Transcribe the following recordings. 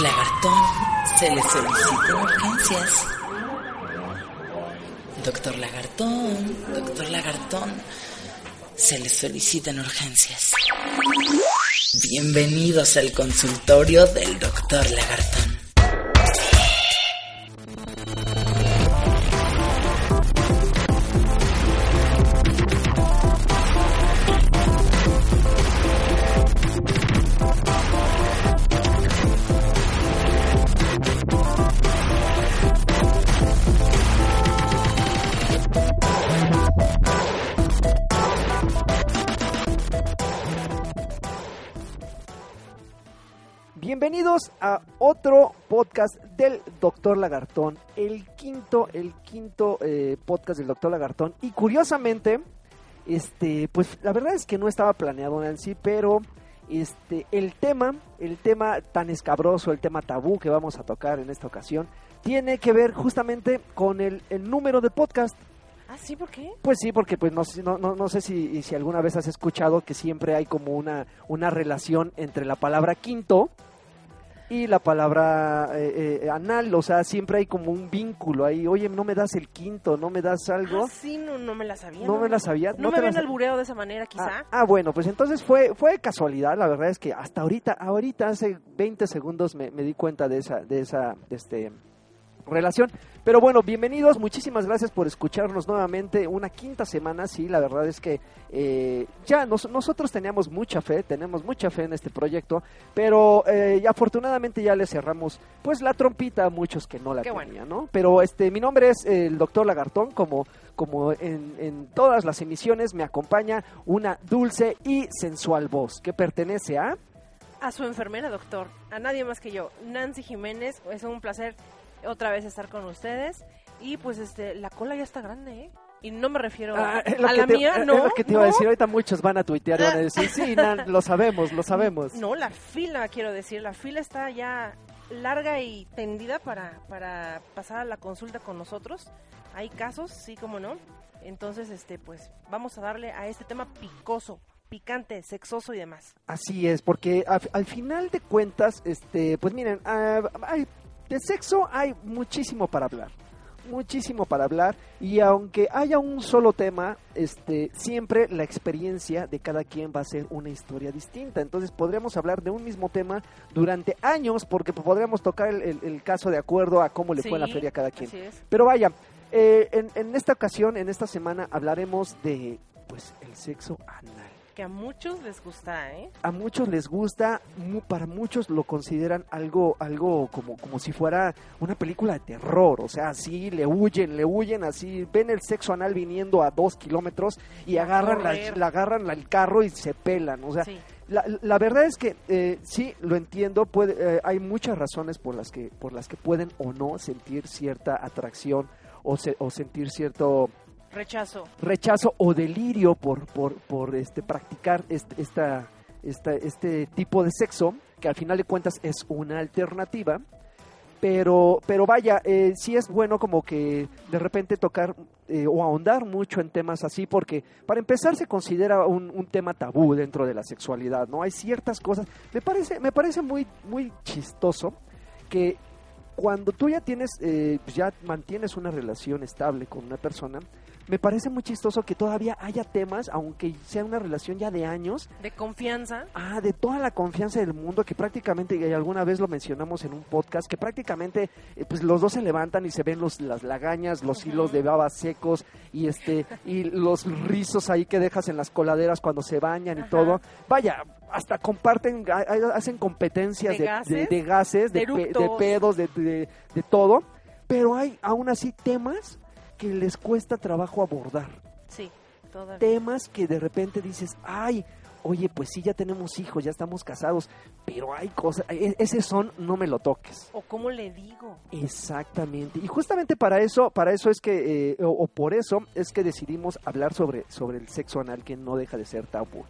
Lagartón se le solicita urgencias. Doctor Lagartón, doctor Lagartón, se le solicitan urgencias. Bienvenidos al consultorio del doctor Lagartón. Podcast del Doctor Lagartón, el quinto, el quinto eh, podcast del Doctor Lagartón. Y curiosamente, este, pues la verdad es que no estaba planeado Nancy, pero este, el tema, el tema tan escabroso, el tema tabú que vamos a tocar en esta ocasión, tiene que ver justamente con el, el número de podcast. ¿Ah, sí? ¿Por qué? Pues sí, porque pues no, sé- no, no, no sé si, si alguna vez has escuchado que siempre hay como una, una relación entre la palabra quinto y la palabra eh, eh, anal, o sea, siempre hay como un vínculo ahí, oye, no me das el quinto, no me das algo, Ah, sí, no, no me la sabía. no me la sabía. No, me la habían sa- albureado de esa manera, quizá. Ah, ah, bueno, pues entonces fue, fue casualidad, la verdad es que hasta ahorita, ahorita hace 20 segundos me, me di cuenta de esa, de esa, de este relación. Pero bueno, bienvenidos, muchísimas gracias por escucharnos nuevamente una quinta semana, sí, la verdad es que eh, ya nos- nosotros teníamos mucha fe, tenemos mucha fe en este proyecto, pero eh, afortunadamente ya le cerramos pues la trompita a muchos que no la Qué bueno. tenían, ¿no? Pero este, mi nombre es el doctor Lagartón, como, como en, en todas las emisiones me acompaña una dulce y sensual voz que pertenece a... A su enfermera, doctor. A nadie más que yo. Nancy Jiménez. Es un placer otra vez estar con ustedes. Y pues este, la cola ya está grande, ¿eh? Y no me refiero Ah, a, es la te- mía, es no. lo que te iba a decir. Ahorita muchos van a tuitear y van a decir, sí, Nan, lo sabemos, lo sabemos. No, la fila, quiero decir. La fila está ya larga y tendida para, para pasar a la consulta con nosotros. Hay casos, sí, como no. Entonces, este, pues, vamos a darle a este tema picoso, picante, sexoso y demás. Así es, porque a- al final de cuentas, este, pues miren, ah, hay- de sexo hay muchísimo para hablar, muchísimo para hablar y aunque haya un solo tema, este, siempre la experiencia de cada quien va a ser una historia distinta. Entonces podríamos hablar de un mismo tema durante años, porque podríamos tocar el, el- el caso de acuerdo a cómo le fue en la feria a cada quien. Pero vaya, eh, en, en esta ocasión, en esta semana, hablaremos de, pues, el sexo anal. Que a muchos les gusta, ¿eh? a muchos les gusta, para muchos lo consideran algo, algo como, como si fuera una película de terror, o sea, así le huyen, le huyen, así ven el sexo anal viniendo a dos kilómetros y A agarran, la, agarran el carro y se pelan, o sea, sí. la, la verdad es que eh, sí, lo entiendo, puede, eh, hay muchas razones por las que, por las que pueden o no sentir cierta atracción o, se- o sentir cierto Rechazo. rechazo o delirio por, por, por este, practicar este, esta, esta- este tipo de sexo, que al final de cuentas es una alternativa. Pero, pero vaya, eh, sí es bueno como que de repente tocar eh, o ahondar mucho en temas así, porque para empezar se considera un, un tema tabú dentro de la sexualidad, ¿no? Hay ciertas cosas. Me parece, me parece muy, muy chistoso que cuando tú ya tienes, eh, ya mantienes una relación estable con una persona, me parece muy chistoso que todavía haya temas, aunque sea una relación ya de años, De confianza. ah, de toda la confianza del mundo, que prácticamente, y alguna vez lo mencionamos en un podcast, que prácticamente eh, pues los dos se levantan y se ven los, las lagañas, los hilos de baba secos y este y los rizos ahí que dejas en las coladeras cuando se bañan y todo. Vaya, hasta comparten, ha- ha- hacen competencias ¿De de, gases? de- de gases, de, ¿De pe- de eructos? pedos, de, de- de todo, pero hay aún así temas que les cuesta trabajo abordar Sí, todavía. temas que de repente dices, ay, oye, pues sí, ya tenemos hijos, ya estamos casados, pero hay cosas, e- ese son, no me lo toques. O cómo le digo. Exactamente. Y justamente para eso, para eso es que, eh, o, o por eso es que decidimos hablar sobre, sobre el sexo anal, que no deja de ser tabú.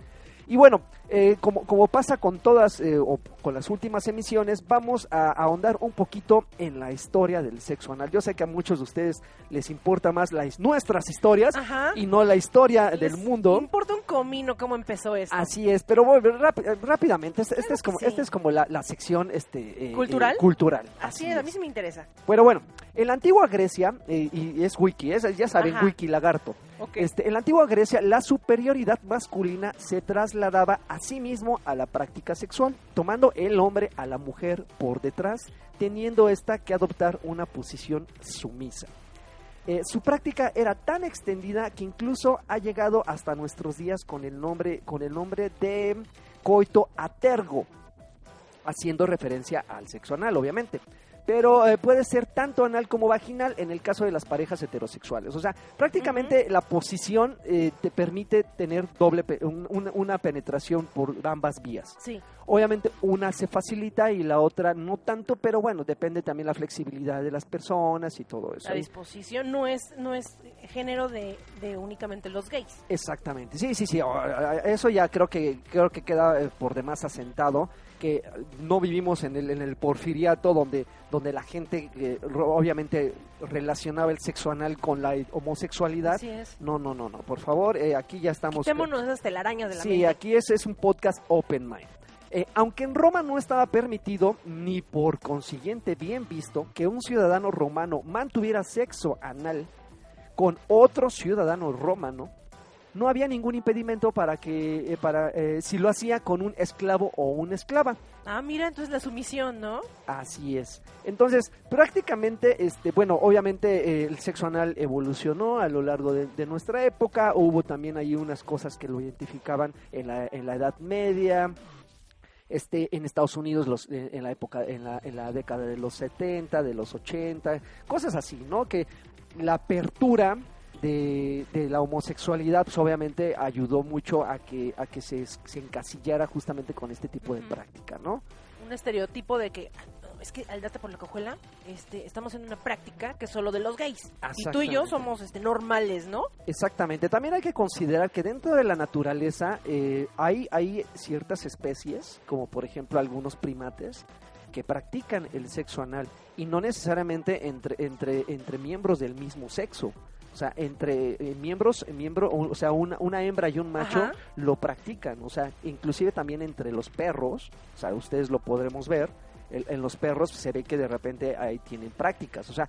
Y bueno, eh, como, como pasa con todas eh, o con las últimas emisiones, vamos a, ahondar un poquito en la historia del sexo anal. Yo sé que a muchos de ustedes les importa más las, nuestras historias Ajá. y no la historia Les del mundo. importa un comino cómo empezó esto. Así es, pero bueno, eh, rápidamente, este, este es como, sí. este es como la, la sección este, eh, ¿Cultural? eh, cultural. Así es, a mí sí me interesa. Pero bueno, en la antigua Grecia, eh, y es wiki, es- ya saben, Ajá. wiki lagarto. Este, en la antigua Grecia, la superioridad masculina se trasladaba a sí mismo a la práctica sexual, tomando el hombre a la mujer por detrás, teniendo esta que adoptar una posición sumisa. Eh, su práctica era tan extendida que incluso ha llegado hasta nuestros días con el nombre, con el nombre de coito atergo, haciendo referencia al sexo anal, obviamente. Pero eh, puede ser tanto anal como vaginal en el caso de las parejas heterosexuales. O sea, prácticamente la posición eh, te permite tener doble pe- un- un- una penetración por ambas vías. Sí, Obviamente una se facilita y la otra no tanto, pero bueno, depende también la flexibilidad de las personas y todo eso. la disposición no es no es género de, de únicamente los gays. Exactamente, sí, sí, sí, eso ya creo que creo que queda eh, por demás asentado que no vivimos en el en el porfiriato donde donde la gente eh, obviamente relacionaba el sexo anal con la homosexualidad. Así es. No, no, no, no, por favor, eh, aquí ya estamos Quitémonos esas telarañas de la Sí, mente. aquí es, es un podcast open mind. Eh, aunque en Roma no estaba permitido, ni por consiguiente bien visto, que un ciudadano romano mantuviera sexo anal con otro ciudadano romano, no había ningún impedimento para que, eh, para, eh, si lo hacía con un esclavo o una esclava. Ah, mira, entonces la sumisión, ¿no? Así es. Entonces, prácticamente, este, bueno, obviamente eh, el sexo anal evolucionó a lo largo de, de nuestra época. Hubo también ahí unas cosas que lo identificaban en la, en la Edad Media. Este, en Estados Unidos los, en la época, en la, en la década de los 70, de los 80, cosas así, ¿no? Que la apertura de, de la homosexualidad, pues obviamente ayudó mucho a que, a que se, se encasillara justamente con este tipo de práctica, ¿no? Un estereotipo de que ah, es que al date por la cojuela, este, estamos en una práctica que es solo de los gays. Y tú y yo somos este normales, ¿no? Exactamente. También hay que considerar que dentro de la naturaleza eh, hay, hay ciertas especies, como por ejemplo algunos primates, que practican el sexo anal y no necesariamente entre, entre, entre miembros del mismo sexo. O sea, entre eh, miembros, miembro, o o sea, una, una hembra y un macho Ajá. lo practican. O sea, inclusive también entre los perros, o sea, ustedes lo podremos ver, el- en los perros se ve que de repente ahí tienen prácticas. O sea,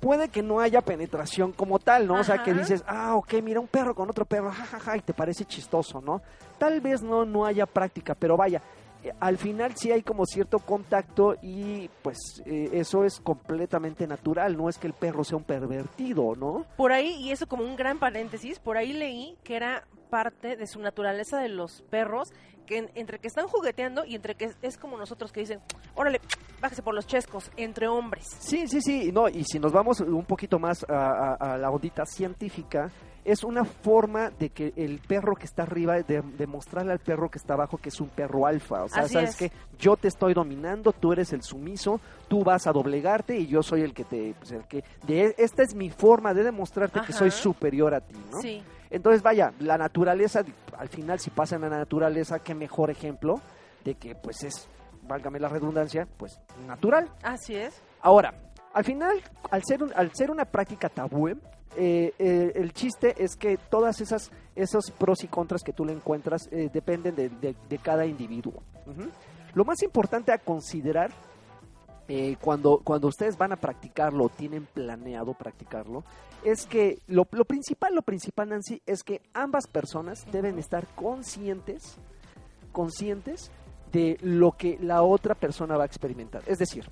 puede que no haya penetración como tal, ¿no? O sea, que dices, ah, ok, mira un perro con otro perro, jajaja, y te parece chistoso, ¿no? Tal vez no, no haya práctica, pero vaya, al final sí hay como cierto contacto y pues eh, eso es completamente natural, no es que el perro sea un pervertido, ¿no? Por ahí, y eso como un gran paréntesis, por ahí leí que era parte de su naturaleza de los perros, que en- entre que están jugueteando y entre que es, es como nosotros que dicen, órale, bájese por los chescos, entre hombres. Sí, sí, sí, no, y si nos vamos un poquito más a, a- a la ondita científica, es una forma de que el perro que está arriba, de, de mostrarle al perro que está abajo que es un perro alfa. O sea, Así sabes es. que yo te estoy dominando, tú eres el sumiso, tú vas a doblegarte y yo soy el que te... pues, el que, de, esta es mi forma de demostrarte que soy superior a ti, ¿no? Sí, Entonces, vaya, la naturaleza, al final, si pasa en la naturaleza, qué mejor ejemplo de que, pues, es, válgame la redundancia, pues, natural. así es. Ahora, al final, al ser, un- al ser una práctica tabú, eh, eh, el chiste es que todas esas esos pros y contras que tú le encuentras eh, dependen de, de- de cada individuo. Lo más importante a considerar cuando, cuando ustedes van a practicarlo o tienen planeado practicarlo es que lo, lo principal, lo principal, Nancy, es que ambas personas deben estar conscientes, conscientes de lo que la otra persona va a experimentar. Es decir,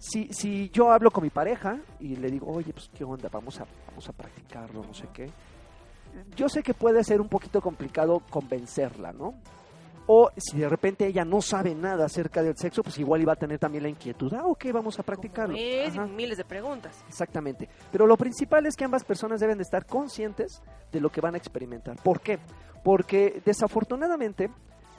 si, si yo hablo con mi pareja y le digo, oye, pues qué onda, vamos a, vamos a practicarlo, no sé qué. Yo sé que puede ser un poquito complicado convencerla, ¿no? O si de repente ella no sabe nada acerca del sexo, pues igual iba a tener también la inquietud. Ah, ok, vamos a practicarlo. Es, miles de preguntas. Exactamente. Pero lo principal es que ambas personas deben de estar conscientes de lo que van a experimentar. ¿Por qué? Porque desafortunadamente,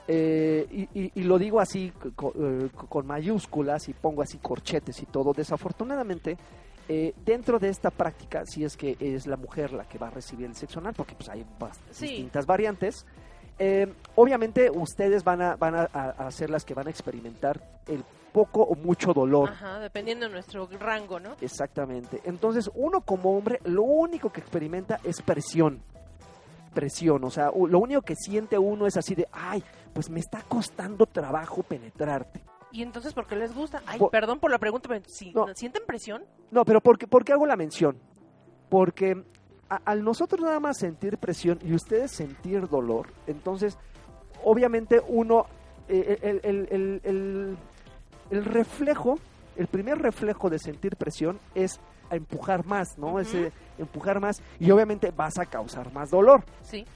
eh, y, y- y lo digo así eh, con mayúsculas y pongo así corchetes y todo, desafortunadamente, eh, dentro de esta práctica, si es que es la mujer la que va a recibir el sexo anal, porque pues hay Sí. distintas variantes, eh, obviamente ustedes van a, van a, a- ser las que van a experimentar el poco o mucho dolor. Ajá, dependiendo de nuestro rango, ¿no? Exactamente. Entonces, uno como hombre, lo único que experimenta es presión. Presión. O sea, lo único que siente uno es así de, ay, pues me está costando trabajo penetrarte. Y entonces, ¿por qué les gusta? Ay, Por- perdón por la pregunta, pero si No. sienten presión, No, pero ¿por qué, por qué hago la mención? Porque a- al nosotros nada más sentir presión y ustedes sentir dolor, entonces, obviamente uno, eh, el, el- el- el- el reflejo, el primer reflejo de sentir presión es a empujar más, ¿no? Ujú. Ese empujar más y obviamente vas a causar más dolor. sí.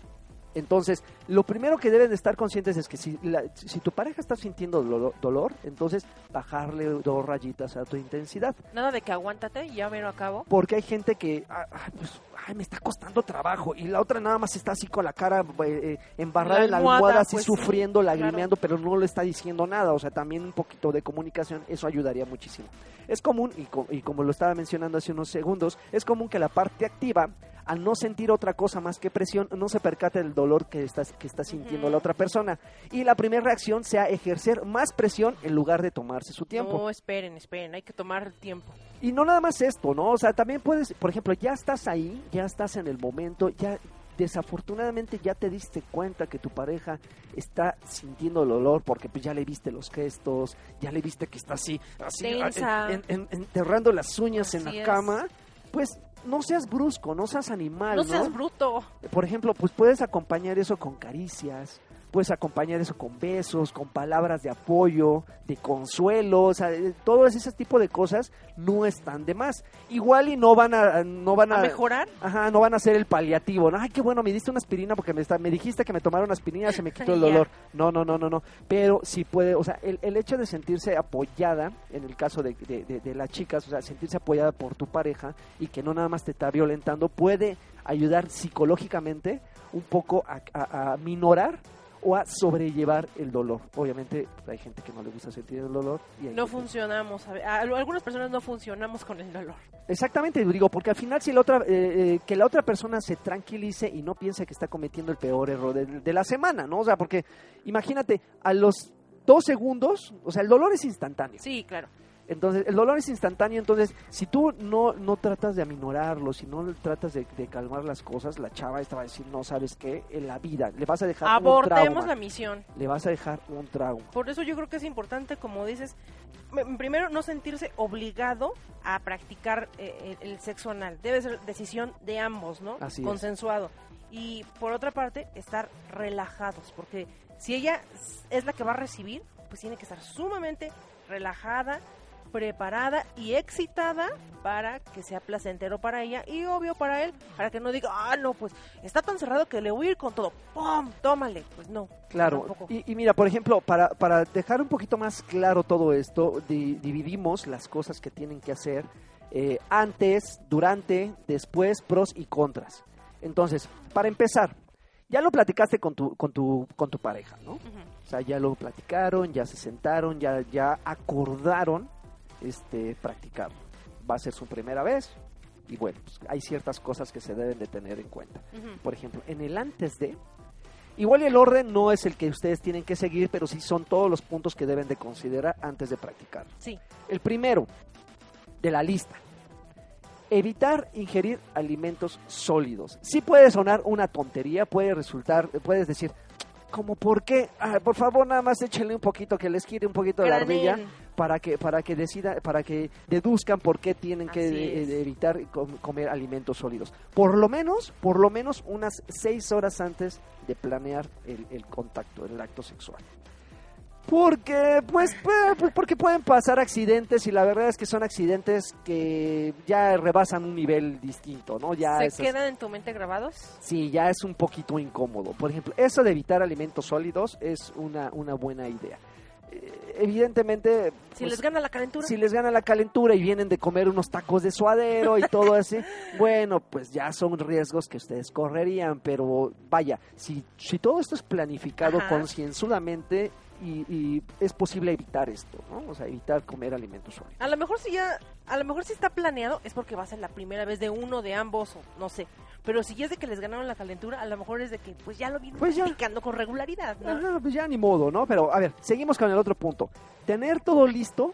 Entonces, lo primero que deben de estar conscientes es que si, la- si tu pareja está sintiendo dolor, dolor, entonces bajarle dos rayitas a tu intensidad. Nada de que aguántate, ya mero a cabo. Porque hay gente que, ah, ah, pues, ay, me está costando trabajo. Y la otra nada más está así con la cara eh, eh, embarrada La en la almohada, así pues, sí, sufriendo, lagrimeando, pero no le está diciendo nada. O sea, también un poquito de comunicación, eso ayudaría muchísimo. Es común, y, co- y como lo estaba mencionando hace unos segundos, es común que la parte activa, al no sentir otra cosa más que presión, no se percate del dolor que está, que está sintiendo la otra persona. Y la primera reacción sea ejercer más presión en lugar de tomarse su tiempo. No, esperen, esperen, hay que tomar tiempo. Y no nada más esto, ¿no? O sea, también puedes, por ejemplo, ya estás ahí, ya estás en el momento, ya desafortunadamente ya te diste cuenta que tu pareja está sintiendo el dolor porque pues ya le viste los gestos, ya le viste que está así, así ah, en- en- enterrando las uñas en la es. cama, pues no seas brusco, no seas animal, No ¿no? seas bruto. Por ejemplo, pues puedes acompañar eso con caricias, puedes acompañar eso con besos, con palabras de apoyo, de consuelo, o sea, eh, todo ese tipo de cosas no están de más. Igual y no van a, no van ¿A a, mejorar? ajá, no van a ser el paliativo. Ay, qué bueno, me diste una aspirina porque me, está, me dijiste que me tomara una aspirina, se me quitó el dolor. No, no, no, no, no. Pero sí puede, o sea, el, el hecho de sentirse apoyada, en el caso de, de, de- de las chicas, o sea, sentirse apoyada por tu pareja y que no nada más te está violentando, puede ayudar psicológicamente un poco a, a- a minorar o a sobrellevar el dolor. Obviamente hay gente que no le gusta sentir el dolor. Y No funcionamos. a- algunas personas no funcionamos con el dolor. Exactamente, digo, porque al final si la otra, eh, eh, que la otra persona se tranquilice y no piense que está cometiendo el peor error de, de la semana, ¿no? O sea, porque imagínate, a los dos segundos, o sea, el dolor es instantáneo. Sí, claro. Entonces, el dolor es instantáneo, entonces, si tú no, no tratas de aminorarlo, si no tratas de, de calmar las cosas, la chava esta va a decir, no, ¿sabes qué? En la vida, le vas a dejar un Abortemos trauma. la misión. Le vas a dejar un trauma. Por eso yo creo que es importante, como dices, primero no sentirse obligado a practicar eh, el, el sexo anal. Debe ser decisión de ambos, ¿no? Así es. Consensuado. Y por otra parte, estar relajados, porque si ella es la que va a recibir, pues tiene que estar sumamente relajada, preparada y excitada para que sea placentero para ella y obvio para él, para que no diga, ah, no, pues está tan cerrado que le voy a ir con todo, ¡pum! Tómale. Pues no. Claro, y, y mira, por ejemplo, para, para dejar un poquito más claro todo esto, di- dividimos las cosas que tienen que hacer eh, antes, durante, después, pros y contras. Entonces, para empezar, ya lo platicaste con tu, con tu, con tu pareja, ¿no? Ujú. O sea, ya lo platicaron, ya se sentaron, ya, ya acordaron este, practicar. Va a ser su primera vez y bueno, pues, hay ciertas cosas que se deben de tener en cuenta por ejemplo, en el antes de, igual el orden no es el que ustedes tienen que seguir, pero sí son todos los puntos que deben de considerar antes de practicar. Sí. El primero de la lista, evitar ingerir alimentos sólidos. Sí puede sonar una tontería, puede resultar, puedes decir, como por qué, Ah, por favor nada más échenle un poquito, que les quite un poquito de la ardilla. Para que para que decida para que deduzcan por qué tienen que Así eh, es. evitar com- comer alimentos sólidos por lo menos por lo menos unas seis horas antes de planear el, el contacto el acto sexual porque pues, pu- pu- porque pueden pasar accidentes y la verdad es que son accidentes que ya rebasan un nivel distinto no ya ¿Se esas- quedan en tu mente grabados? Sí, ya es un poquito incómodo. Por ejemplo, eso de evitar alimentos sólidos es una, una buena idea. Evidentemente, Si pues, les gana la calentura. si les gana la calentura y vienen de comer unos tacos de suadero y todo así, bueno, pues ya son riesgos que ustedes correrían, pero vaya, si, si todo esto es planificado concienzudamente, y, y es posible evitar esto, ¿no? O sea, evitar comer alimentos sólidos. A lo mejor si ya, a lo mejor si está planeado es porque va a ser la primera vez de uno, de ambos, o no sé. Pero si ya es de que les ganaron la calentura, a lo mejor es de que pues ya lo vienen Pues ya. practicando con regularidad, ¿no? Ajá, pues ya ni modo, ¿no? Pero a ver, seguimos con el otro punto. Tener todo listo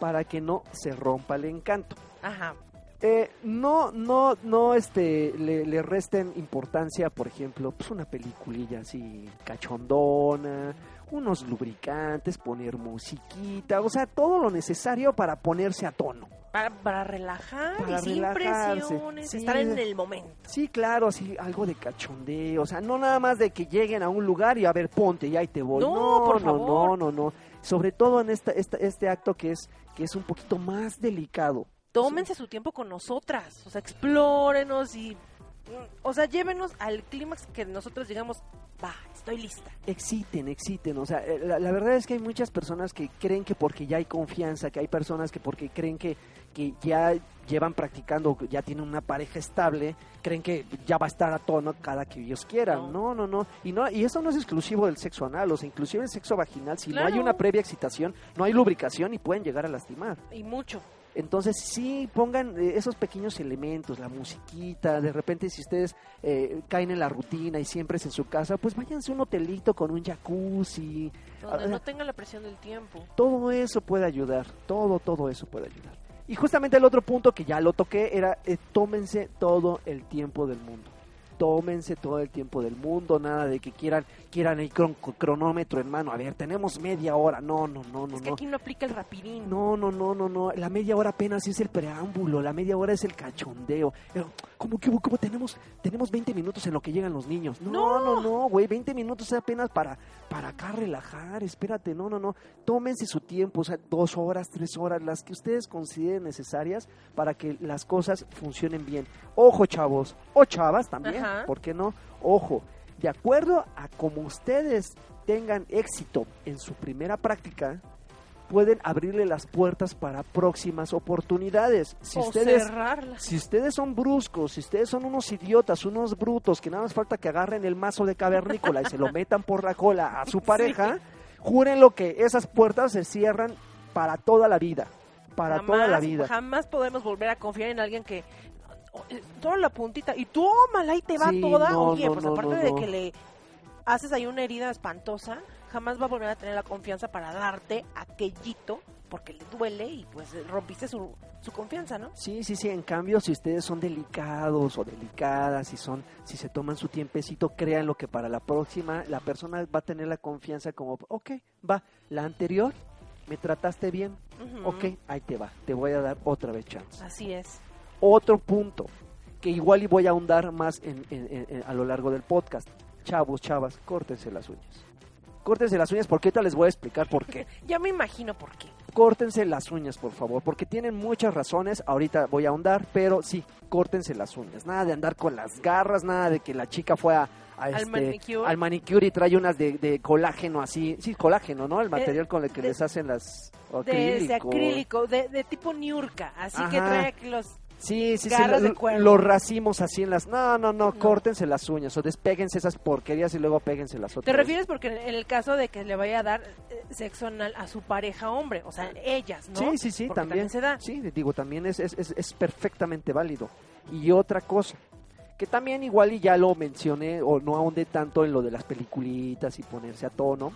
para que no se rompa el encanto. Ajá. Eh, no, no, no, este, le, le resten importancia, por ejemplo, pues una peliculilla así cachondona, unos lubricantes, poner musiquita, o sea, todo lo necesario para ponerse a tono. Para, para relajar Para y sin relajarse, presiones, sí. estar en el momento. Sí, claro, así algo de cachondeo, o sea, no nada más de que lleguen a un lugar y a ver, ponte, y ahí te voy. No, No, por no, favor. no, no, no. Sobre todo en esta, esta, este acto que es, que es un poquito más delicado. Tómense su tiempo con nosotras, o sea, explórenos y, o sea, llévenos al clímax que nosotros digamos, va, estoy lista. Exciten, exciten. O sea, eh, la, la verdad es que hay muchas personas que creen que porque ya hay confianza, que hay personas que porque creen que, que ya llevan practicando, que ya tienen una pareja estable, creen que ya va a estar a tono cada que ellos quieran. No, no, no. Y, no, y eso no es exclusivo del sexo anal, o sea, inclusive el sexo vaginal, si no hay una previa excitación, no hay lubricación y pueden llegar a lastimar. Y mucho. Entonces sí, pongan eh, esos pequeños elementos, la musiquita, de repente si ustedes eh, caen en la rutina y siempre es en su casa, pues váyanse a un hotelito con un jacuzzi, Donde Ah, no tenga la presión del tiempo. todo eso puede ayudar, todo, todo eso puede ayudar. Y justamente el otro punto que ya lo toqué era, eh, tómense todo el tiempo del mundo. Tómense todo el tiempo del mundo, nada de que quieran quieran el cron- cronómetro en mano. A ver, tenemos media hora. No, no, no, no, es que no. aquí no aplica el rapidín. No, no, no, no, no. La media hora apenas es el preámbulo, la media hora es el cachondeo. ¿cómo que hubo? ¿Cómo tenemos, tenemos 20 minutos en lo que llegan los niños? No, No. no, no, güey, 20 minutos es apenas para, para acá relajar, espérate, no, no, no. Tómense su tiempo, o sea, dos horas, tres horas, las que ustedes consideren necesarias para que las cosas funcionen bien. Ojo, chavos, o chavas también, Ajá. ¿por qué no? Ojo, de acuerdo a como ustedes tengan éxito en su primera práctica, pueden abrirle las puertas para próximas oportunidades. Si o ustedes cerrarlas. si ustedes son bruscos, si ustedes son unos idiotas, unos brutos, que nada más falta que agarren el mazo de cavernícola y se lo metan por la cola a su pareja, júrenlo que esas puertas se cierran para toda la vida. Para jamás, toda la vida. Jamás podemos volver a confiar en alguien que oh, toda la puntita y tómala y te va Sí, toda. no, Oye, no, pues no, aparte de que le haces ahí una herida espantosa, jamás va a volver a tener la confianza para darte aquellito porque le duele y pues rompiste su, su confianza, ¿no? Sí, sí, sí. En cambio, si ustedes son delicados o delicadas, si son, si se toman su tiempecito, créanlo que para la próxima la persona va a tener la confianza como, ok, va, la anterior me trataste bien, Ujú. ok, ahí te va, te voy a dar otra vez chance. Así es. Otro punto que igual y voy a ahondar más en- en- a lo largo del podcast. Chavos, chavas, córtense las uñas. Córtense las uñas porque ahorita les voy a explicar por qué. Ya me imagino por qué. Córtense las uñas, por favor, porque tienen muchas razones. Ahorita voy a ahondar, pero sí, córtense las uñas. Nada de andar con las garras, nada de que la chica fue a, a Al este, manicure. al manicure y trae unas de, de colágeno así. Sí, colágeno, ¿no? El material con el que de- les hacen las o De acrílico. acrílico, de, de tipo Niurka. Así que Ajá. trae aquí los. Sí, sí, sí, lo- los racimos así en las... No, no, no, córtense las uñas o despéguense esas porquerías y luego péguense las otras. ¿Te refieres porque en el caso de que le vaya a dar eh, sexo anal a su pareja hombre? O sea, ellas, ¿no? Sí, sí, sí, Porque también. se da. Sí, digo, también es, es, es, es perfectamente válido. Y otra cosa, que también igual y ya lo mencioné o no ahondé tanto en lo de las peliculitas y ponerse a tono,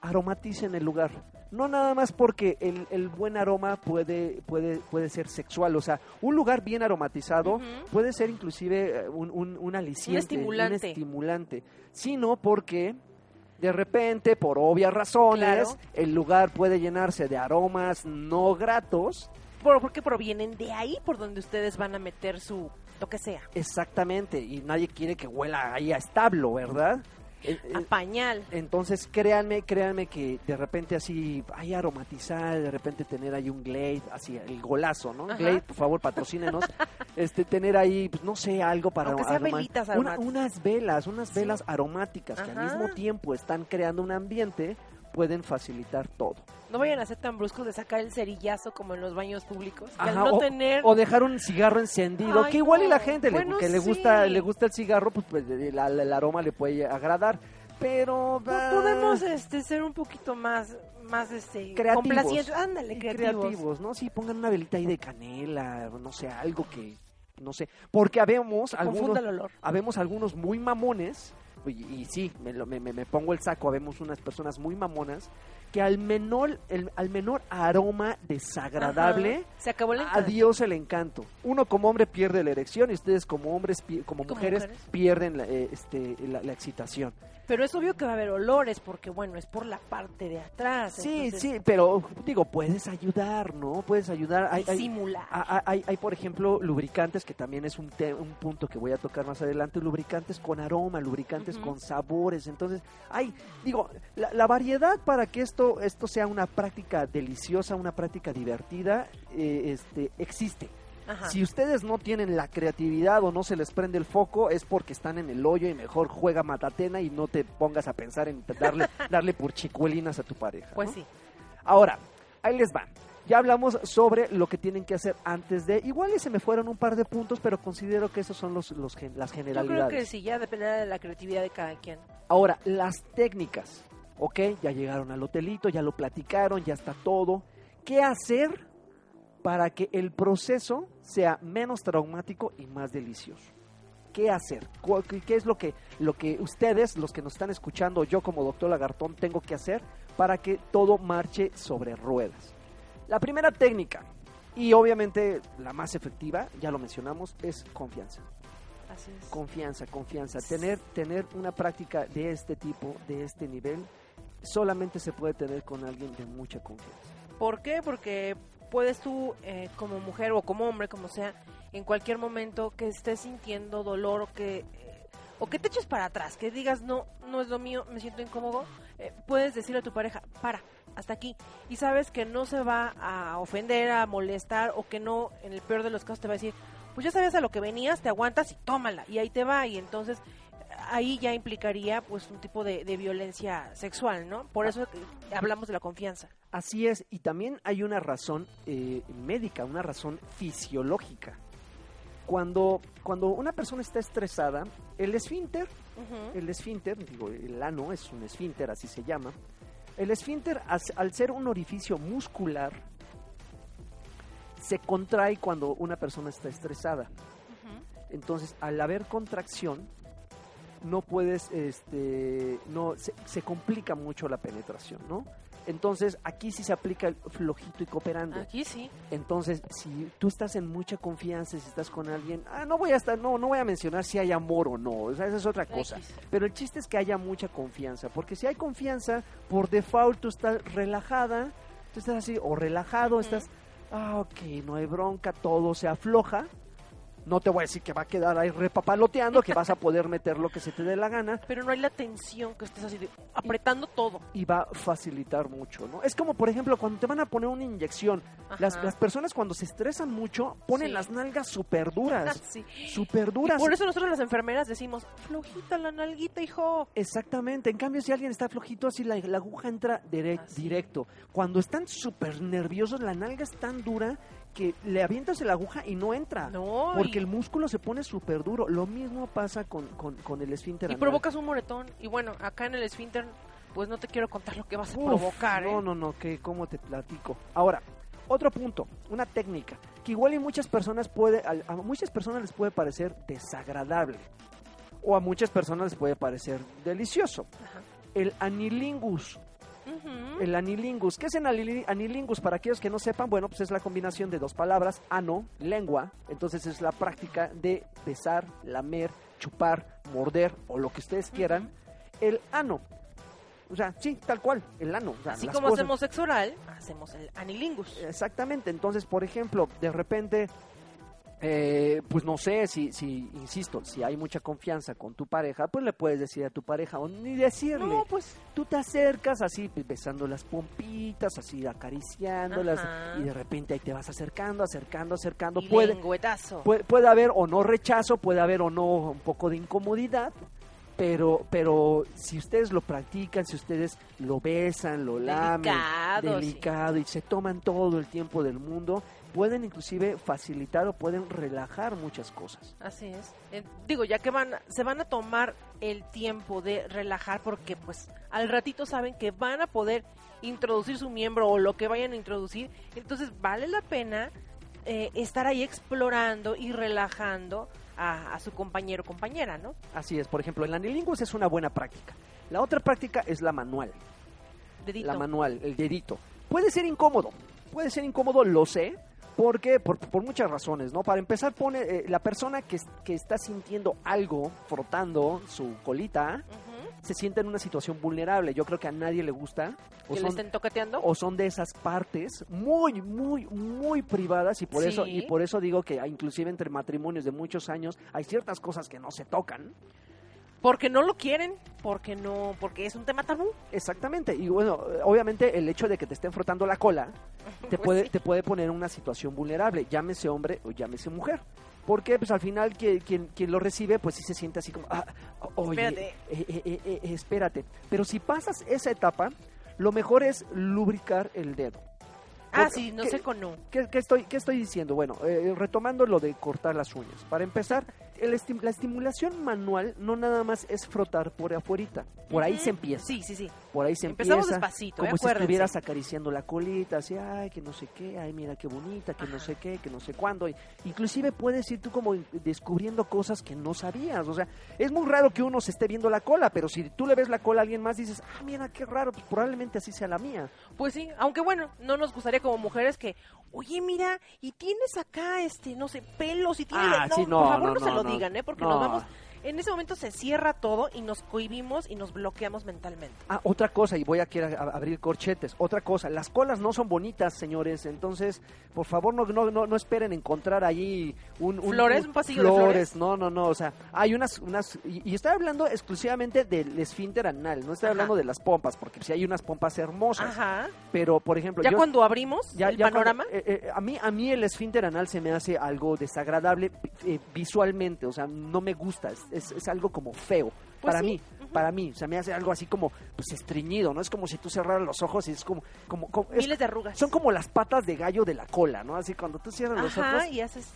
aromaticen el lugar. No nada más porque el, el buen aroma puede, puede, puede ser sexual, o sea, un lugar bien aromatizado puede ser inclusive eh, un, un, un aliciente, estimulante. estimulante, sino porque de repente, por obvias razones, Claro. el lugar puede llenarse de aromas no gratos. Por- porque provienen de ahí por donde ustedes van a meter su. lo que sea. Exactamente, y nadie quiere que huela ahí a establo, ¿verdad? Eh, A pañal. Entonces, créanme, créanme que de repente así, hay aromatizar, de repente tener ahí un Glade, así, el golazo, ¿no? Ajá. Glade, por favor, patrocínenos. este, tener ahí, pues, no sé, algo para Aunque sea aroma- velitas una- aromáticas. unas velas, unas Sí. velas aromáticas que al mismo tiempo están creando un ambiente, pueden facilitar todo. No vayan a ser tan bruscos de sacar el cerillazo como en los baños públicos. Al no o, tener. o dejar un cigarro encendido, Ay, que igual y la no. gente le- Bueno, que le gusta le gusta el cigarro, pues, pues el, aroma le puede agradar. pero Po- Podemos este, ser un poquito más, más este, Creativos. Ándale, creativos. creativos, ¿no? Sí, pongan una velita ahí de canela, no sé, algo que, no sé, porque habemos algunos, el olor. habemos algunos muy mamones, y, sí, me, me, me- pongo el saco, habemos unas personas muy mamonas, que al menor, el- al menor aroma desagradable. Se acabó el encanto. adiós el encanto. Uno como hombre pierde la erección y ustedes como hombres, como, mujeres, mujeres. pierden la, eh, este, la, la excitación. Pero es obvio que va a haber olores porque, bueno, es por la parte de atrás. Sí, entonces, sí, pero digo, puedes ayudar, ¿no? Puedes ayudar. Hay, disimular. Hay, hay, por ejemplo, lubricantes, que también es un, te- un punto que voy a tocar más adelante, lubricantes con aroma, lubricantes con sabores. Entonces, hay, digo, la, la variedad para que esto, esto sea una práctica deliciosa, una práctica divertida, eh, este, existe. Ajá. Si ustedes no tienen la creatividad o no se les prende el foco, es porque están en el hoyo y mejor juega matatena y no te pongas a pensar en darle, darle por chicuelinas a tu pareja. Pues ¿no? sí. Ahora, ahí les va. Ya hablamos sobre lo que tienen que hacer antes de. Igual y se me fueron un par de puntos, pero considero que esos son los, los las Yo creo generalidades. que sí, ya dependerá de la creatividad de cada quien. Ahora, las técnicas. Ok, ya llegaron al hotelito, ya lo platicaron, ya está todo. ¿Qué hacer para que el proceso sea menos traumático y más delicioso? ¿Qué hacer? ¿Cu- ¿Qué qué es lo que, lo que ustedes, los que nos están escuchando, yo como doctor Lagartón, tengo que hacer para que todo marche sobre ruedas? La primera técnica, y obviamente la más efectiva, ya lo mencionamos, es confianza. Así es. Confianza, confianza. Tener, tener una práctica de este tipo, de este nivel, solamente se puede tener con alguien de mucha confianza. ¿Por qué? Porque puedes tú, eh, como mujer o como hombre, como sea, en cualquier momento que estés sintiendo dolor o que, eh, o que te eches para atrás, que digas, no, no es lo mío, me siento incómodo, eh, puedes decirle a tu pareja, para, hasta aquí. Y sabes que no se va a ofender, a molestar o que no, en el peor de los casos, te va a decir, pues ya sabías a lo que venías, te aguantas y tómala. Y ahí te va. Y entonces ahí ya implicaría pues un tipo de, de violencia sexual, ¿no? Por eso hablamos de la confianza. Así es, y también hay una razón eh, médica, una razón fisiológica. Cuando, cuando una persona está estresada, el esfínter. El esfínter, digo, el ano es un esfínter, así se llama. El esfínter, as- al ser un orificio muscular, se contrae cuando una persona está estresada. Entonces, al haber contracción, no puedes, este, no, se, se complica mucho la penetración, ¿no? Entonces, aquí sí se aplica el flojito y cooperando. Aquí sí. Entonces, si tú estás en mucha confianza, si estás con alguien, ah, no voy a estar, no, no voy a mencionar si hay amor o no, o sea, esa es otra cosa. Pero el chiste es que haya mucha confianza, porque si hay confianza, por default tú estás relajada, tú estás así, o relajado, estás, ah, ok, no hay bronca, todo se afloja. No te voy a decir que va a quedar ahí repapaloteando, que vas a poder meter lo que se te dé la gana Pero no hay la tensión que estés así de, apretando todo. y va a facilitar mucho, ¿no? Es como, por ejemplo, cuando te van a poner una inyección, las, las personas cuando se estresan mucho ponen Sí. las nalgas súper duras, Sí. súper Y duras. por eso nosotros las enfermeras decimos, flojita la nalguita, hijo. Exactamente, en cambio si alguien está flojito así la, la aguja entra direct- Así. directo. Cuando están súper nerviosos la nalga es tan dura que le avientas la aguja y no entra. No, Porque y, el músculo se pone súper duro. Lo mismo pasa con, con, con el esfínter y anal. provocas un moretón. Y bueno, acá en el esfínter, pues no te quiero contar lo que vas a Uf, provocar, ¿eh? No, no, no, que cómo te platico. Ahora, otro punto, una técnica que igual y muchas personas puede al- a muchas personas les puede parecer desagradable o a muchas personas les puede parecer delicioso. Ajá. El anilingus. El anilingus. ¿Qué es el anili- anilingus? Para aquellos que no sepan, bueno, pues es la combinación de dos palabras, ano, lengua. Entonces es la práctica de besar, lamer, chupar, morder o lo que ustedes quieran. El ano. O sea, sí, tal cual, el ano. o sea, Así como cosas. hacemos sexo oral, hacemos el anilingus. Exactamente, entonces, por ejemplo, de repente, eh, pues no sé, si, si, insisto, si hay mucha confianza con tu pareja, pues le puedes decir a tu pareja, o ni decirle, No, pues, tú te acercas así, pues, besando las pompitas, así acariciándolas, Ajá. y de repente ahí te vas acercando, acercando, acercando, y puede, puede, puede haber o no rechazo, puede haber o no un poco de incomodidad, pero pero si ustedes lo practican, si ustedes lo besan, lo lamen, Delicado, sí. delicado y se toman todo el tiempo del mundo, pueden inclusive facilitar o pueden relajar muchas cosas. Así es. Eh, digo, ya que van, se van a tomar el tiempo de relajar porque pues al ratito saben que van a poder introducir su miembro o lo que vayan a introducir, entonces vale la pena eh, estar ahí explorando y relajando a, a su compañero o compañera, ¿no? Así es, por ejemplo, el anilingus es una buena práctica. La otra práctica es la manual. Dedito. La manual, el dedito. Puede ser incómodo, puede ser incómodo, lo sé, porque por, por muchas razones, ¿no? Para empezar, pone eh, la persona que, que está sintiendo algo frotando su colita, se siente en una situación vulnerable. Yo creo que a nadie le gusta. O que le son, estén toqueteando. o son de esas partes muy, muy, muy privadas y por eso y por eso digo que ah, inclusive entre matrimonios de muchos años hay ciertas cosas que no se tocan. Porque no lo quieren, porque no, porque es un tema tabú. Exactamente. Y bueno, obviamente el hecho de que te estén frotando la cola te Pues puede, sí. te puede poner en una situación vulnerable, llámese hombre o llámese mujer. Porque pues al final quien, quien lo recibe pues sí se siente así como, ah, oye, Espérate. eh, eh, eh, espérate. Pero si pasas esa etapa, lo mejor es lubricar el dedo. Ah, sí, no ¿qué- sé con no. ¿Qué, qué estoy, qué estoy diciendo? Bueno, eh, retomando lo de cortar las uñas. Para empezar, el la estimulación manual no nada más es frotar por afuerita. Por ahí se empieza. Sí, sí, sí. Por ahí se Empezamos empieza. despacito, como ¿eh? si estuvieras acariciando la colita, así, ay, que no sé qué, ay, mira qué bonita, que no sé qué, que no sé cuándo. Inclusive puedes ir tú como descubriendo cosas que no sabías. O sea, es muy raro que uno se esté viendo la cola, pero si tú le ves la cola a alguien más, dices, ah, mira qué raro, pues probablemente así sea la mía. Pues sí, aunque bueno, no nos gustaría como mujeres que, oye, mira, y tienes acá, este, no sé, pelos y tienes... Ah, no, sí, no, por favor no, no, se lo digan, ¿eh? Porque No. nos vamos... En ese momento se cierra todo y nos cohibimos y nos bloqueamos mentalmente. Ah, otra cosa, y voy aquí a, a- abrir corchetes. Otra cosa, las colas no son bonitas, señores. Entonces, por favor, no, no, no, no esperen encontrar allí un, un- ¿Flores? ¿Un pasillo de flores? No, no, no. O sea, hay unas. unas y, y estoy hablando exclusivamente del esfínter anal. No estoy Ajá. hablando de las pompas, porque sí hay unas pompas hermosas. Ajá. Pero, por ejemplo, Ya yo. cuando abrimos ya- el ya cuando- panorama, eh, eh, a, mí, a mí el esfínter anal se me hace algo desagradable eh, visualmente, o sea, no me gusta, es, es- es algo como feo. Pues para sí, mí, para mí, o sea, me hace algo así como pues estreñido, ¿no? Es como si tú cerraras los ojos y es como... como, como- es- miles de arrugas. son como las patas de gallo de la cola, ¿no? Así cuando tú cierras los ojos, y haces...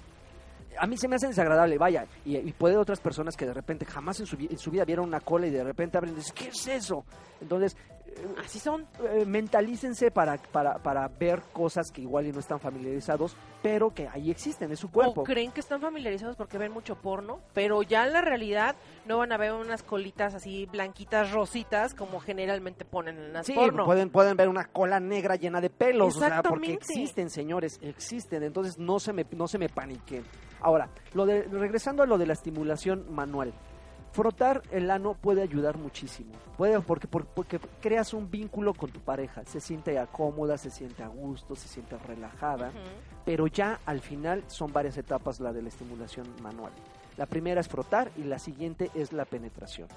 a mí se me hace desagradable, vaya. Y, y puede otras personas que de repente jamás en su, en su vida vieron una cola y de repente abren y dicen, ¿qué es eso? Entonces, eh, Así son. eh, mentalícense para, para, para ver cosas que igual y no están familiarizados, pero que ahí existen, es su cuerpo. O creen que están familiarizados porque ven mucho porno, pero ya en la realidad no van a ver unas colitas así blanquitas, rositas, como generalmente ponen en las Sí, porno. pueden, pueden ver una cola negra llena de pelos, o sea, porque existen, señores, existen, entonces no se me, no se me paniquen. Ahora, lo de, regresando a lo de la estimulación manual, frotar el ano puede ayudar muchísimo, puede porque, por- porque creas un vínculo con tu pareja, se siente cómoda, se siente a gusto, se siente relajada, pero ya al final son varias etapas la de la estimulación manual. La primera es frotar y la siguiente es la penetración.